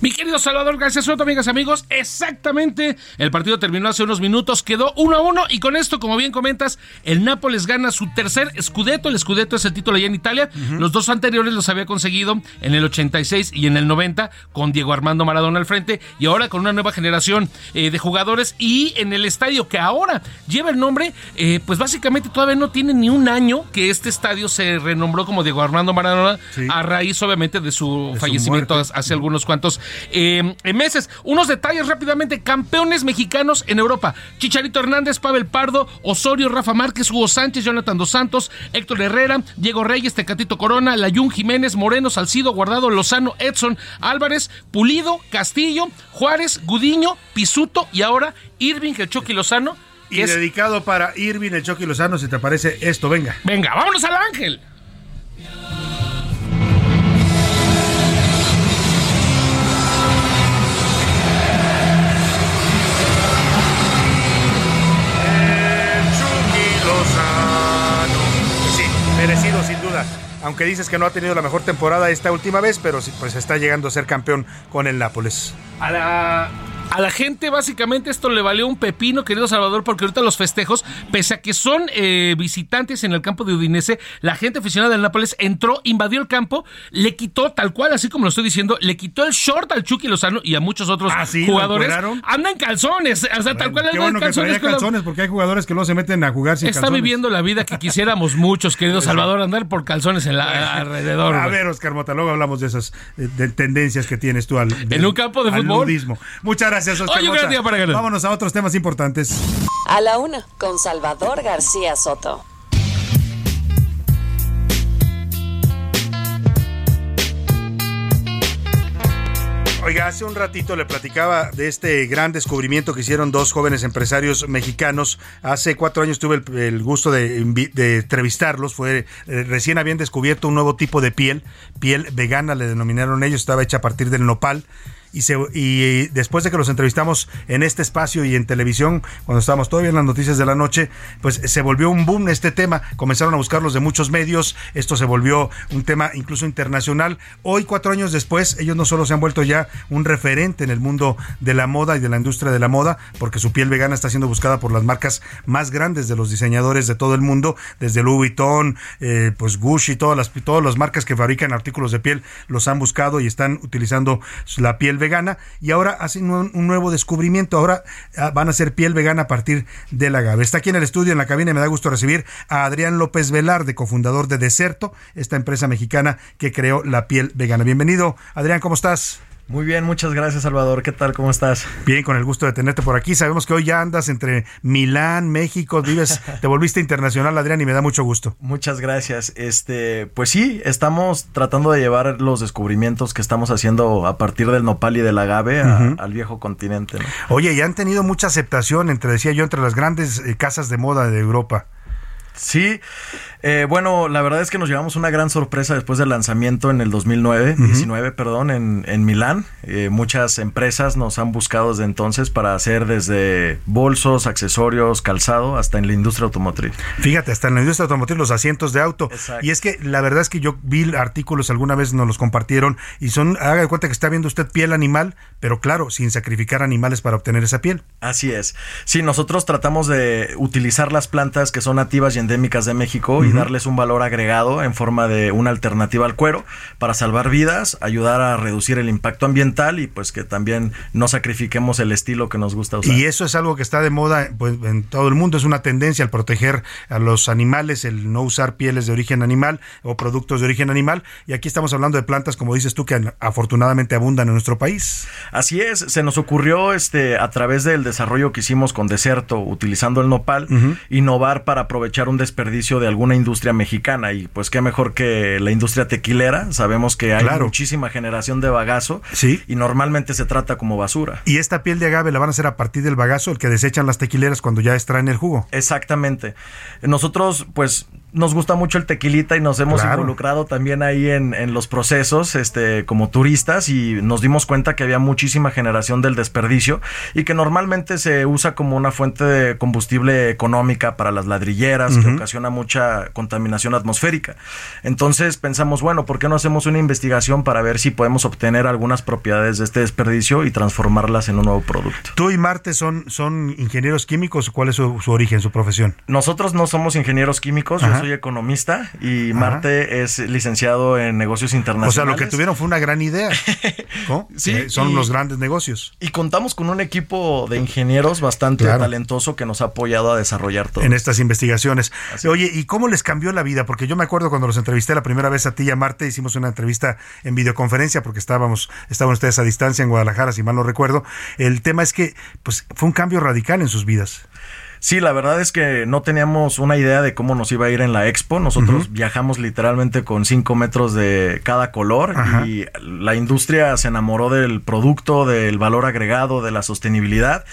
Mi querido Salvador gracias Soto, amigas amigos, exactamente el partido terminó hace unos minutos, quedó 1 a 1 y con esto, como bien comentas, el Nápoles gana su tercer Scudetto, el Scudetto es el título allá en Italia, los dos anteriores los había conseguido en el 86 y en el 90 con Diego Armando Maradona al frente y ahora con una nueva generación eh, de jugadores y en el estadio que ahora lleva el nombre, eh, pues básicamente todavía no tiene ni un año que este estadio se renombró como Diego Armando Maradona a raíz obviamente de su fallecimiento hace algunos cuantos eh, meses. Unos detalles rápidamente. Campeones mexicanos en Europa. Chicharito Hernández, Pavel Pardo, Osorio, Rafa Márquez, Hugo Sánchez, Jonathan Dos Santos, Héctor Herrera, Diego Reyes, Tecatito Corona, Layún Jiménez, Moreno, Salcido, Guardado, Lozano, Edson, Álvarez, Pulido, Castillo, Juárez, Gudiño, Pisuto y ahora Irving, el Chucky Lozano. Y dedicado para Irving, el Chucky Lozano, si te parece esto, venga. Venga, vámonos al Ángel. Merecido sin duda. Aunque dices que no ha tenido la mejor temporada esta última vez, pero pues está llegando a ser campeón con el Nápoles. A la a la gente básicamente esto le valió un pepino, querido Salvador, porque ahorita los festejos, pese a que son eh, visitantes en el campo de Udinese, la gente aficionada del Nápoles entró, invadió el campo, le quitó, tal cual, así como lo estoy diciendo, le quitó el short al Chucky Lozano y a muchos otros ¿Ah, jugadores. Andan calzones, o sea, tal cual. Qué bueno calzones, que calzones, porque hay jugadores que no se meten a jugar sin Está viviendo la vida que quisiéramos muchos, querido Salvador, andar por calzones en la, alrededor. A ver, Oscar Mota, luego hablamos de esas eh, tendencias que tienes tú al, en un campo de fútbol. Muchas gracias, Oscar Mota. Vámonos a otros temas importantes. A la una, con Salvador García Soto. Oiga, hace un ratito le platicaba de este gran descubrimiento que hicieron dos jóvenes empresarios mexicanos. Hace cuatro años tuve el, gusto de, entrevistarlos. Fue eh, recién habían descubierto un nuevo tipo de piel, piel vegana le denominaron ellos, estaba hecha a partir del nopal y, y después de que los entrevistamos en este espacio y en televisión, cuando estábamos todavía en las noticias de la noche, pues se volvió un boom este tema. Comenzaron a buscarlos de muchos medios. Esto se volvió un tema incluso internacional. Hoy, cuatro años después, ellos no solo se han vuelto ya un referente en el mundo de la moda y de la industria de la moda, porque su piel vegana está siendo buscada por las marcas más grandes de los diseñadores de todo el mundo, desde Louis Vuitton, eh, pues Gucci, todas las, todas las marcas que fabrican artículos de piel los han buscado y están utilizando la piel vegana y ahora hacen un, un nuevo descubrimiento. Ahora ah, van a hacer piel vegana a partir del agave. Está aquí en el estudio, en la cabina, y me da gusto recibir a Adrián López Velarde, cofundador de Deserto, esta empresa mexicana que creó la piel vegana. Bienvenido, Adrián, ¿cómo estás? Muy bien, muchas gracias Salvador. ¿Qué tal? ¿Cómo estás? Bien, con el gusto de tenerte por aquí. Sabemos que hoy ya andas entre Milán, México, vives, te volviste internacional, Adrián, y me da mucho gusto. Muchas gracias. Este, pues sí, estamos tratando de llevar los descubrimientos que estamos haciendo a partir del nopal y del agave a- al viejo continente. ¿no? Oye, y han tenido mucha aceptación, entre decía yo, entre las grandes eh, casas de moda de Europa. Sí, eh, bueno, la verdad es que nos llevamos una gran sorpresa después del lanzamiento en el 2009, 19, perdón, en, en Milán. Eh, muchas empresas nos han buscado desde entonces para hacer desde bolsos, accesorios, calzado, hasta en la industria automotriz. Fíjate, hasta en la industria automotriz los asientos de auto. Y es que la verdad es que yo vi artículos alguna vez nos los compartieron y son, haga de cuenta que está viendo usted piel animal, pero claro, sin sacrificar animales para obtener esa piel. Así es. Sí, nosotros tratamos de utilizar las plantas que son nativas y endémicas de México y darles un valor agregado en forma de una alternativa al cuero para salvar vidas, ayudar a reducir el impacto ambiental y pues que también no sacrifiquemos el estilo que nos gusta usar. Y eso es algo que está de moda pues, en todo el mundo, es una tendencia al proteger a los animales, el no usar pieles de origen animal o productos de origen animal. Y aquí estamos hablando de plantas, como dices tú, que afortunadamente abundan en nuestro país. Así es, se nos ocurrió este a través del desarrollo que hicimos con Deserto utilizando el nopal, innovar para aprovechar un desperdicio de alguna industria mexicana y pues qué mejor que la industria tequilera, sabemos que hay Claro. muchísima generación de bagazo Sí. y normalmente se trata como basura. Y esta piel de agave la van a hacer a partir del bagazo, el que desechan las tequileras cuando ya extraen el jugo. Exactamente. Nosotros, pues, nos gusta mucho el tequilita y nos hemos Claro. involucrado también ahí en, en los procesos, este, como turistas, y nos dimos cuenta que había muchísima generación del desperdicio y que normalmente se usa como una fuente de combustible económica para las ladrilleras, que ocasiona mucha contaminación atmosférica. Entonces pensamos, bueno, ¿por qué no hacemos una investigación para ver si podemos obtener algunas propiedades de este desperdicio y transformarlas en un nuevo producto? ¿Tú y Marte son, son ingenieros químicos? ¿Cuál es su, su origen, su profesión? Nosotros no somos ingenieros químicos, Ajá. Soy economista y Ajá. Marte es licenciado en negocios O internacionales. sea, lo que tuvieron fue una gran idea. ¿no? Sí, Que son y- los grandes negocios. Y contamos con un equipo de ingenieros bastante Claro. talentoso que nos ha apoyado a desarrollar todo. en estas investigaciones. Oye, ¿y cómo les cambió la vida? Porque yo me acuerdo cuando los entrevisté la primera vez a ti y a Marte, hicimos una entrevista en videoconferencia porque estábamos, estaban ustedes a distancia en Guadalajara, si mal no recuerdo. El tema es que pues fue un cambio radical en sus vidas. Sí, la verdad es que no teníamos una idea de cómo nos iba a ir en la expo. Nosotros viajamos literalmente con 5 metros de cada color Ajá. y la industria se enamoró del producto, del valor agregado, de la sostenibilidad.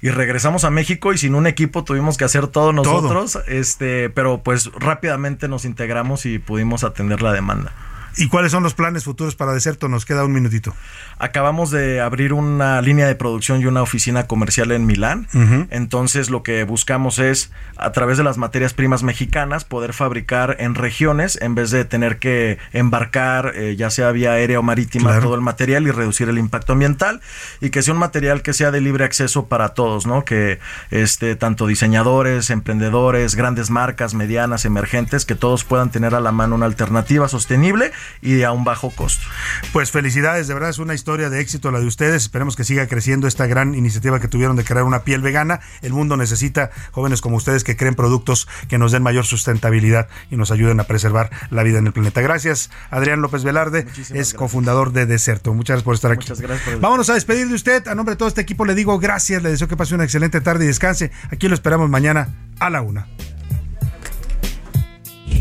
Y regresamos a México y sin un equipo tuvimos que hacer todo nosotros. Este, pero pues rápidamente nos integramos y pudimos atender la demanda. ¿Y cuáles son los planes futuros para Deserto? Nos queda un minutito. Acabamos de abrir una línea de producción y una oficina comercial en Milán. Entonces lo que buscamos es, a través de las materias primas mexicanas, poder fabricar en regiones en vez de tener que embarcar, eh, ya sea vía aérea o marítima, Claro. todo el material y reducir el impacto ambiental y que sea un material que sea de libre acceso para todos, ¿no? Que este, tanto diseñadores, emprendedores, grandes marcas, medianas, emergentes, que todos puedan tener a la mano una alternativa sostenible y a un bajo costo. Pues felicidades, de verdad es una historia de éxito la de ustedes. Esperemos que siga creciendo esta gran iniciativa que tuvieron de crear una piel vegana. El mundo necesita jóvenes como ustedes que creen productos que nos den mayor sustentabilidad y nos ayuden a preservar la vida en el planeta. Gracias, Adrián López Velarde, es cofundador de Deserto. Muchas gracias por estar aquí. Muchas gracias por Vámonos a despedir de usted. A nombre de todo este equipo le digo gracias, le deseo que pase una excelente tarde y descanse. Aquí lo esperamos mañana a la una.